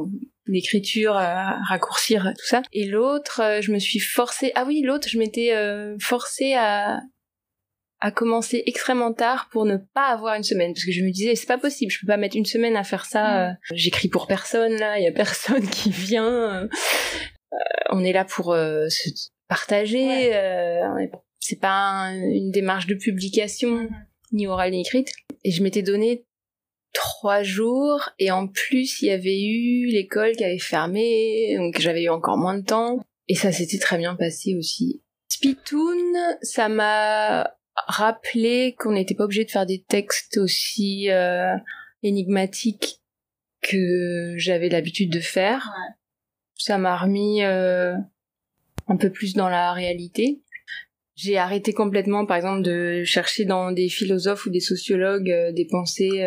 l'écriture à raccourcir tout ça et l'autre je me suis forcée ah oui l'autre je m'étais forcée à à commencer extrêmement tard pour ne pas avoir une semaine parce que je me disais c'est pas possible je peux pas mettre une semaine à faire ça mm. euh, j'écris pour personne là il y a personne qui vient euh, on est là pour euh, se partager c'est pas une démarche de publication mm-hmm. ni orale ni écrite et je m'étais donné trois jours et en plus il y avait eu l'école qui avait fermé donc j'avais eu encore moins de temps et ça s'était très bien passé aussi Spitoon, ça m'a rappeler qu'on n'était pas obligé de faire des textes aussi euh, énigmatiques que j'avais l'habitude de faire. Ça m'a remis euh, un peu plus dans la réalité. J'ai arrêté complètement, par exemple, de chercher dans des philosophes ou des sociologues euh, des pensées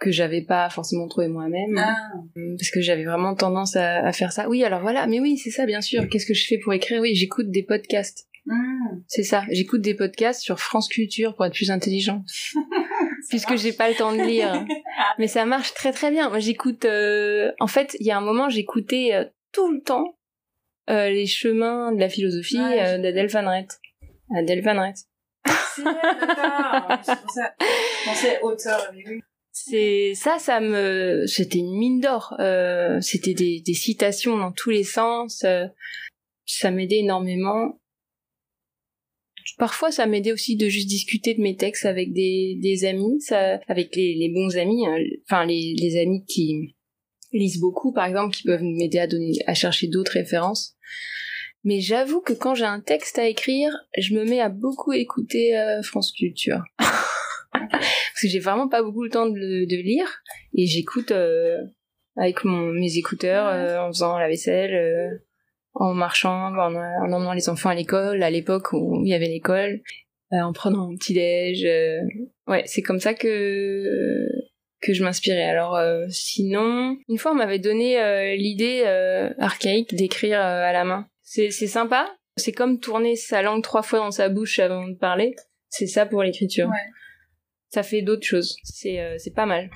que j'avais pas forcément trouvé moi-même ah. parce que j'avais vraiment tendance à, à, faire ça oui alors voilà mais oui c'est ça bien sûr qu'est-ce que je fais pour écrire? Oui j'écoute des podcasts Hmm. C'est ça. J'écoute des podcasts sur France Culture pour être plus intelligent. Puisque j'ai pas le temps de lire. Mais ça marche très très bien. Moi j'écoute... Euh, en fait, il y a un moment, j'écoutais euh, tout le temps euh, les chemins de la philosophie ouais, d'Adèle Van Rett. Adèle Van Rett. C'est d'accord. C'est auteur, C'est ça, ça me, c'était une mine d'or. c'était des, des, citations dans tous les sens. ça m'aidait énormément parfois ça m'aidait aussi de juste discuter de mes textes avec des, des amis, ça, avec les, les bons amis, hein, enfin les, les amis qui lisent beaucoup par exemple, qui peuvent m'aider à donner, à chercher d'autres références. Mais j'avoue que quand j'ai un texte à écrire, je me mets à beaucoup écouter euh, France Culture. parce que j'ai vraiment pas beaucoup le temps de, de lire et j'écoute euh, avec mon, mes écouteurs euh, en faisant la vaisselle, euh, en marchant, en, en emmenant les enfants à l'école, à l'époque où il y avait l'école, euh, en prenant mon petit déj. euh. ouais, c'est comme ça que que je m'inspirais. Alors euh, sinon, une fois on m'avait donné euh, l'idée euh, archaïque d'écrire à la main. C'est sympa. C'est comme tourner sa langue trois fois dans sa bouche avant de parler. C'est ça pour l'écriture. Ouais. Ça fait d'autres choses. C'est c'est pas mal.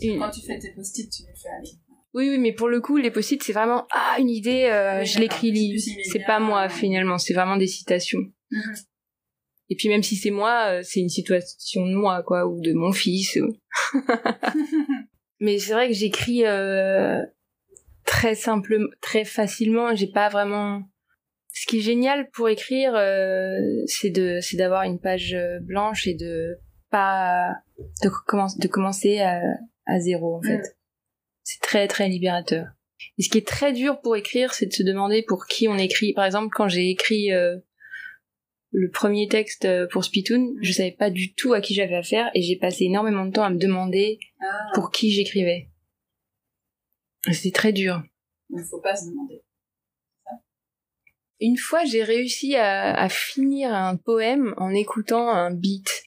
Quand tu fais tes post-it, tu les fais aller. Oui, oui, mais pour le coup, les post-it, c'est vraiment ah une idée. Oui, je l'écris. C'est pas moi finalement. C'est vraiment des citations. Mhm. Et puis même si c'est moi, euh, c'est une situation de moi, quoi, ou de mon fils. ou- Mais c'est vrai que j'écris euh, très simplement, très facilement. J'ai pas vraiment. Ce qui est génial pour écrire, euh, c'est de, c'est d'avoir une page euh, blanche et de pas de, commen- de commencer à, à zéro en fait. Mm. C'est très très libérateur. Et ce qui est très dur pour écrire, c'est de se demander pour qui on écrit. Par exemple, quand j'ai écrit euh, le premier texte euh, pour Spitoon, je savais pas du tout à qui j'avais affaire et j'ai passé énormément de temps à me demander Ah, pour qui j'écrivais. C'était très dur. il faut pas se demander. Une fois, j'ai réussi à, à finir un poème en écoutant un beat.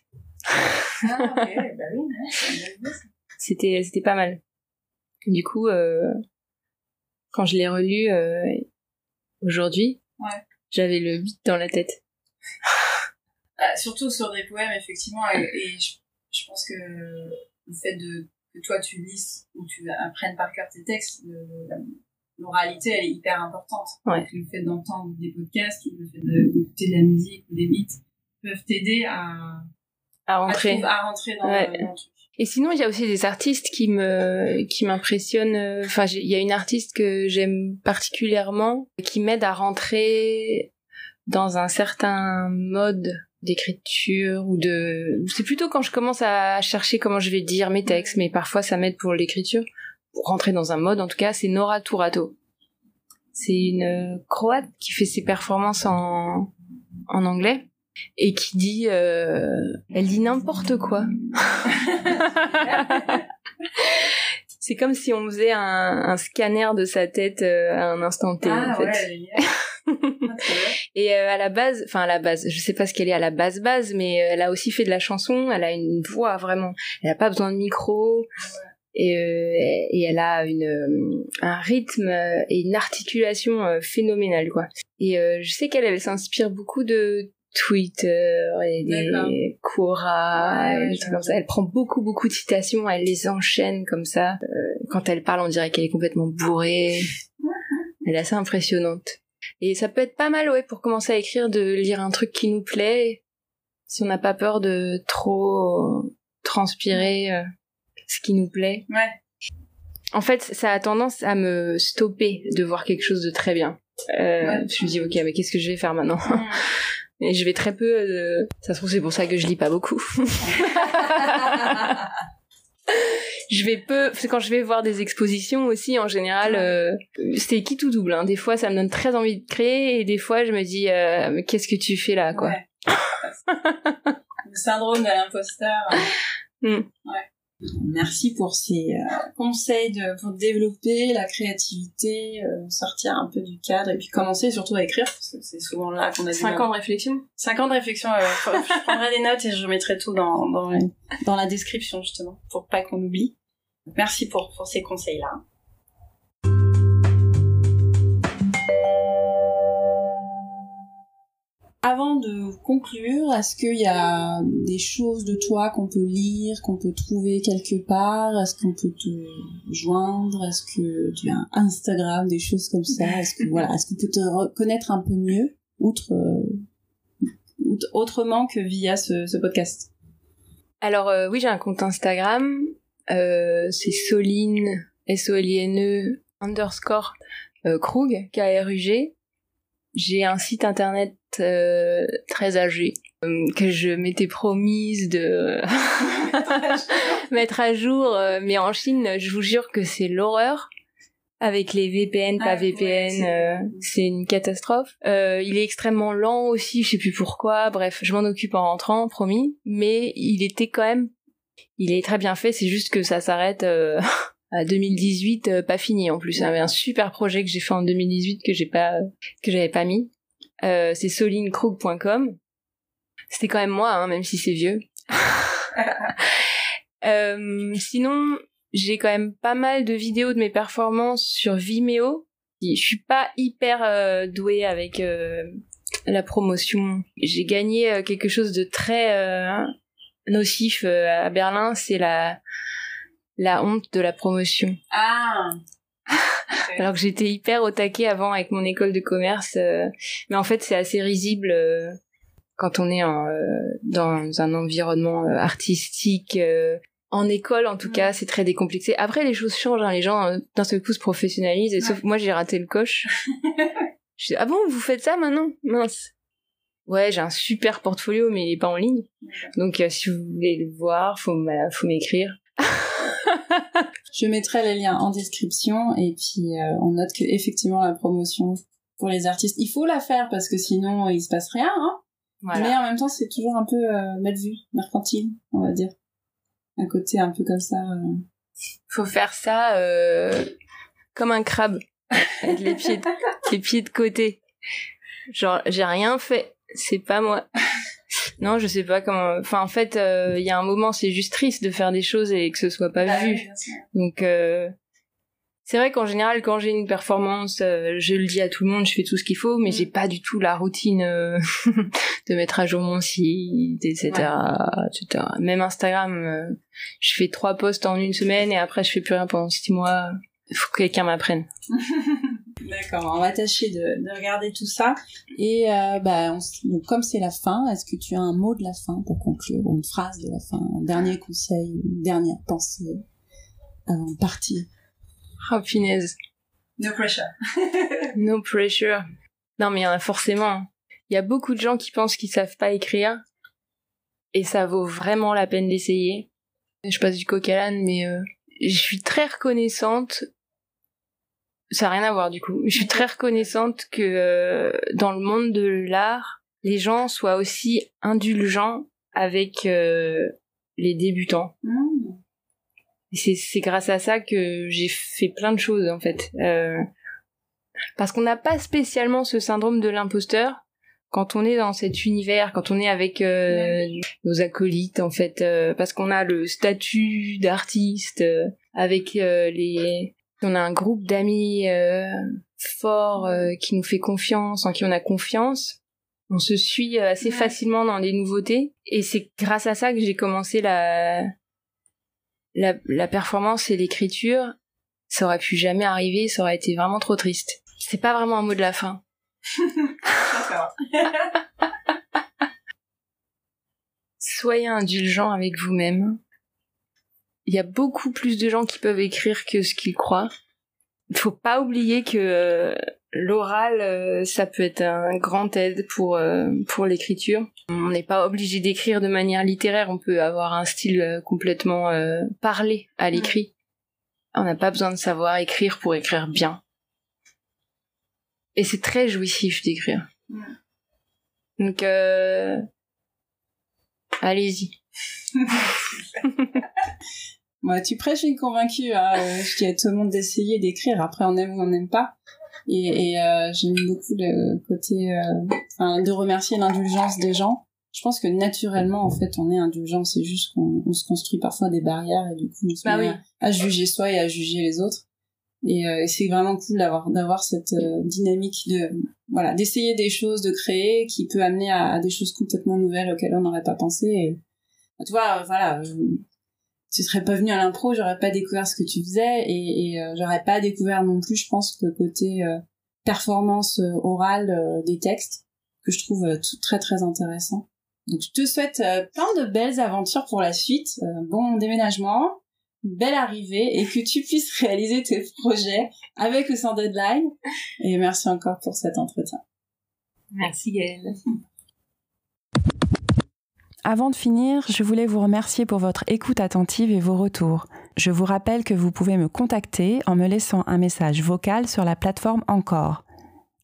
Ah, bah oui, ouais. C'était, c'était pas mal. Du coup, euh, quand je l'ai relu euh, aujourd'hui, Ouais. j'avais le beat dans la tête. Ah, surtout sur des poèmes, effectivement, et, et je, je pense que le fait de que toi tu lises ou tu apprennes par cœur tes textes, l'oralité elle est hyper importante. Ouais. Le fait d'entendre des podcasts ou le fait d'écouter de la musique ou des beats peuvent t'aider à, À à, rentrer. à rentrer dans, Ouais. le, dans le truc. Et sinon, il y a aussi des artistes qui me, qui m'impressionnent. euh, Enfin, il y a une artiste que j'aime particulièrement, qui m'aide à rentrer dans un certain mode d'écriture ou de. C'est plutôt quand je commence à chercher comment je vais dire mes textes, mais parfois ça m'aide pour l'écriture, pour rentrer dans un mode. En tout cas, c'est Nora Turato. C'est une euh, croate qui fait ses performances en, en anglais et qui dit, euh, elle dit n'importe quoi. C'est comme si on faisait un, un scanner de sa tête euh, à un instant T. Ah en fait. ouais, Ah. Et euh, à la base, enfin à la base, je sais pas ce qu'elle est à la base base, mais euh, elle a aussi fait de la chanson. Elle a une voix vraiment. Elle a pas besoin de micro. Et, euh, et elle a une, un rythme et une articulation phénoménale quoi. Et euh, je sais qu'elle elle s'inspire beaucoup de Twitter et des Quora Ouais, et comme ça. Elle prend beaucoup beaucoup de citations, elle les enchaîne comme ça. Euh, quand elle parle, on dirait qu'elle est complètement bourrée. Elle est assez impressionnante. Et ça peut être pas mal, ouais, pour commencer à écrire, de lire un truc qui nous plaît, si on n'a pas peur de trop transpirer euh, ce qui nous plaît. Ouais. En fait, ça a tendance à me stopper de voir quelque chose de très bien. Euh, Ouais. Je me dis, ok, mais qu'est-ce que je vais faire maintenant Mm. Et je vais très peu... euh, Ça se trouve, c'est pour ça que je lis pas beaucoup. je vais peu... Quand je vais voir des expositions aussi, en général, euh, c'est qui tout double. Hein. Des fois, ça me donne très envie de créer, et des fois, je me dis, euh, mais qu'est-ce que tu fais là, quoi? Ouais. Le syndrome de l'imposteur. Mm. Ouais. Merci pour ces euh, conseils de, pour développer la créativité, euh, sortir un peu du cadre et puis commencer surtout à écrire parce que c'est souvent là qu'on a du Cinq mal. ans de réflexion Cinq ans de réflexion. euh, je prendrai des notes et je mettrai tout dans, dans, dans la description justement pour pas qu'on oublie. Merci pour, pour ces conseils-là. Avant de conclure, est-ce qu'il y a des choses de toi qu'on peut lire, qu'on peut trouver quelque part? Est-ce qu'on peut te joindre? Est-ce que tu as Instagram, des choses comme ça? Est-ce que voilà, est-ce qu'on peut te reconnaître un peu mieux, outre, euh, autrement que via ce, podcast? Alors euh, oui, j'ai un compte Instagram. Euh, c'est Soline, S-O-L-I-N-E, underscore euh, Krug, K-R-U-G. J'ai un site internet euh, très âgé euh, que je m'étais promise de mettre à jour, euh, mais en Chine, je vous jure que c'est l'horreur. avec les VPN, pas Ah, ouais, VPN, c'est- euh, une catastrophe. Euh, il est extrêmement lent aussi, je sais plus pourquoi. Bref, je m'en occupe en rentrant, promis. Mais il était quand même, il est très bien fait. C'est juste que ça s'arrête euh, à 2018, euh, pas fini en plus. J'avais un super projet que j'ai fait en 2018 que j'ai pas, que j'avais pas mis. Euh, c'est solinekrug.com. C'était quand même moi, hein, même si c'est vieux. Euh, sinon, j'ai quand même pas mal de vidéos de mes performances sur Vimeo. Je suis pas hyper euh, douée avec la promotion. J'ai gagné quelque chose de très nocif à Berlin, c'est la la honte de la promotion. Ah Alors que j'étais hyper au taquet avant avec mon école de commerce, euh, mais en fait c'est assez risible euh, quand on est en, euh, dans un environnement artistique. en école, en tout Ouais. cas, c'est très décomplexé. Après, les choses changent. hein, les gens, d'un seul coup, se professionnalisent. Et sauf moi, j'ai raté le coche. je dis, ah bon, vous faites ça maintenant? Mince. Ouais, j'ai un super portfolio, mais il est pas en ligne. Donc, euh, si vous voulez le voir, faut m'écrire. Je mettrai les liens en description et puis euh, on note que effectivement la promotion pour les artistes, il faut la faire parce que sinon il se passe rien. Hein Voilà. Mais en même temps, c'est toujours un peu euh, mal vu, mercantile, on va dire. Un côté un peu comme ça. euh. faut faire ça euh, comme un crabe avec les pieds de, les pieds de côté genre j'ai rien fait c'est pas moi non je sais pas comment enfin en fait euh, il y a un moment c'est juste triste de faire des choses et que ce soit pas Bah vu. donc euh, c'est vrai qu'en général quand j'ai une performance euh, je le dis à tout le monde je fais tout ce qu'il faut mais Mm. j'ai pas du tout la routine euh, de mettre à jour mon site etc etc même Instagram euh, je fais trois posts en une semaine et après je fais plus rien pendant six mois. Il faut que quelqu'un m'apprenne D'accord, on va tâcher de, de regarder tout ça. Et euh, bah, on comme c'est la fin, est-ce que tu as un mot de la fin pour conclure, ou une phrase de la fin, un dernier conseil, une dernière pensée avant de partir? Oh punaise No pressure. no pressure. Non mais il y en a forcément. Il y a beaucoup de gens qui pensent qu'ils savent pas écrire. Et ça vaut vraiment la peine d'essayer. Je passe du coq à l'âne mais euh, je suis très reconnaissante ça n'a rien à voir du coup. Je suis très reconnaissante que euh, dans le monde de l'art les gens soient aussi indulgents avec euh, les débutants. Mmh. Et c'est c'est grâce à ça que j'ai fait plein de choses en fait. Euh, parce qu'on n'a pas spécialement ce syndrome de l'imposteur. Quand on est dans cet univers, quand on est avec euh, nos acolytes en fait, euh, parce qu'on a le statut d'artiste, euh, avec les, on a un groupe d'amis euh, forts euh, qui nous fait confiance, en qui on a confiance. On se suit euh, assez Ouais. facilement dans les nouveautés, et c'est grâce à ça que j'ai commencé la la, la performance et l'écriture, ça aurait pu jamais arriver, ça aurait été vraiment trop triste. C'est pas vraiment un mot de la fin. Soyez indulgent avec vous-même. Il y a beaucoup plus de gens qui peuvent écrire que ce qu'ils croient. Il faut pas oublier que euh, l'oral, euh, ça peut être un grand aide pour euh, pour l'écriture. On n'est pas obligé d'écrire de manière littéraire. On peut avoir un style complètement parlé à l'écrit. On n'a pas besoin de savoir écrire pour écrire bien. Et c'est très jouissif d'écrire. Donc, euh, allez-y. Ouais, tu prêches une convaincue. Hein. euh, Je dis à tout le monde d'essayer d'écrire. Après, on aime ou on n'aime pas. Et, et euh, j'aime beaucoup le côté euh, de remercier l'indulgence des gens. Je pense que naturellement, en fait, on est indulgent. C'est juste qu'on on se construit parfois des barrières et du coup, on se Bah met oui. à, à juger soi et à juger les autres. Et, euh, et c'est vraiment cool d'avoir d'avoir cette dynamique de voilà d'essayer des choses, de créer, qui peut amener à, à des choses complètement nouvelles auxquelles on n'aurait pas pensé. Et, tu vois, voilà. Tu serais pas venu à l'impro, j'aurais pas découvert ce que tu faisais et, et euh, j'aurais pas découvert non plus, je pense, le côté euh, performance euh, orale euh, des textes que je trouve très très intéressant. Donc je te souhaite plein de belles aventures pour la suite, bon déménagement, belle arrivée et que tu puisses réaliser tes projets avec ou sans deadline. Et merci encore pour cet entretien. Merci Gaëlle. Avant de finir, je voulais vous remercier pour votre écoute attentive et vos retours. Je vous rappelle que vous pouvez me contacter en me laissant un message vocal sur la plateforme Encore.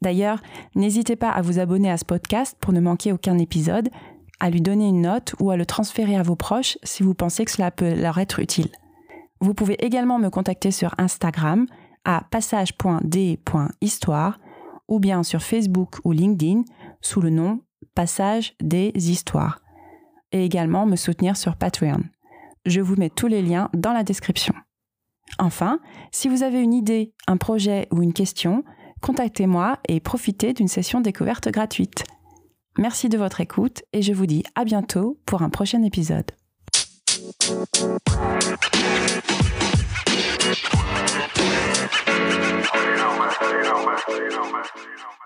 D'ailleurs, n'hésitez pas à vous abonner à ce podcast pour ne manquer aucun épisode, à lui donner une note ou à le transférer à vos proches si vous pensez que cela peut leur être utile. Vous pouvez également me contacter sur Instagram à passage.d.histoire ou bien sur Facebook ou LinkedIn sous le nom Passage des Histoires et également me soutenir sur Patreon. Je vous mets tous les liens dans la description. Enfin, si vous avez une idée, un projet ou une question, contactez-moi et profitez d'une session découverte gratuite. Merci de votre écoute et je vous dis à bientôt pour un prochain épisode.